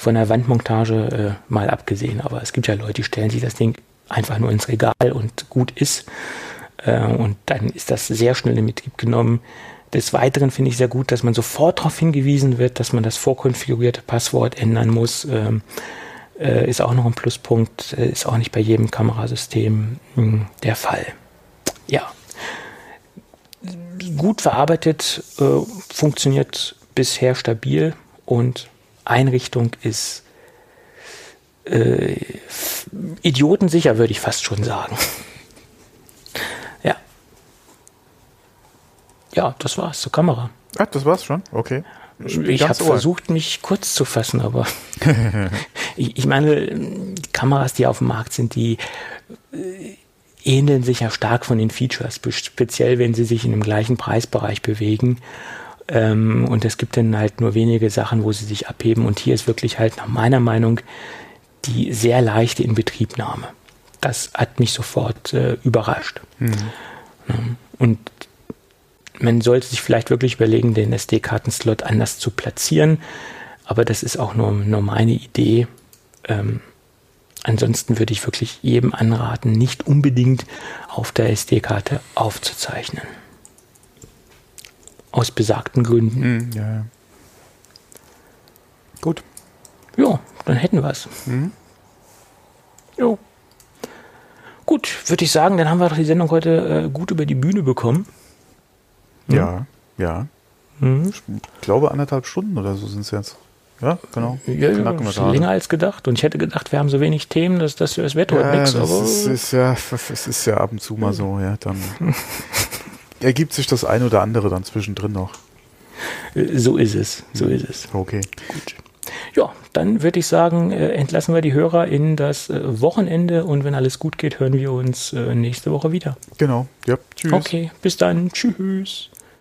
von der Wandmontage äh, mal abgesehen. Aber es gibt ja Leute, die stellen sich das Ding einfach nur ins Regal und gut ist. Äh, und dann ist das sehr schnell in Betrieb genommen. Des Weiteren finde ich sehr gut, dass man sofort darauf hingewiesen wird, dass man das vorkonfigurierte Passwort ändern muss. Ähm, äh, ist auch noch ein Pluspunkt, äh, ist auch nicht bei jedem Kamerasystem mh, hm, der Fall. Ja. Gut verarbeitet, äh, funktioniert bisher stabil und Einrichtung ist äh, idiotensicher, würde ich fast schon sagen. ja. Ja, das war's zur Kamera. Ach, das war's schon? Okay. Ich habe versucht, mich kurz zu fassen, aber ich, ich, meine, die Kameras, die auf dem Markt sind, die äh, ähneln sich ja stark von den Features, speziell wenn sie sich in dem gleichen Preisbereich bewegen. Ähm, und es gibt dann halt nur wenige Sachen, wo sie sich abheben. Und hier ist wirklich halt nach meiner Meinung die sehr leichte Inbetriebnahme. Das hat mich sofort äh, überrascht. Mhm. Und man sollte sich vielleicht wirklich überlegen, den SD-Kartenslot anders zu platzieren. Aber das ist auch nur, nur meine Idee. Ähm, ansonsten würde ich wirklich jedem anraten, nicht unbedingt auf der SD-Karte aufzuzeichnen. Aus besagten Gründen. Mhm, ja, ja. Gut. Ja, dann hätten wir es. Mhm. Jo. Gut, würde ich sagen, dann haben wir doch die Sendung heute äh, gut über die Bühne bekommen. Mhm. Ja, ja. Mhm. Ich glaube, anderthalb Stunden oder so sind es jetzt. Ja, genau. Ja, ja länger als gedacht. Und ich hätte gedacht, wir haben so wenig themen, dass das, das heute ja, nichts. Das ist, ist, ja, es ist ja ab und zu mal so, ja. Dann ergibt sich das eine oder andere dann zwischendrin noch. So ist es, so ist es. Okay. Gut. Ja, dann würde ich sagen, äh, entlassen wir die Hörer in das äh, Wochenende und wenn alles gut geht, hören wir uns äh, nächste Woche wieder. Genau. Ja, tschüss. Okay, bis dann. Tschüss.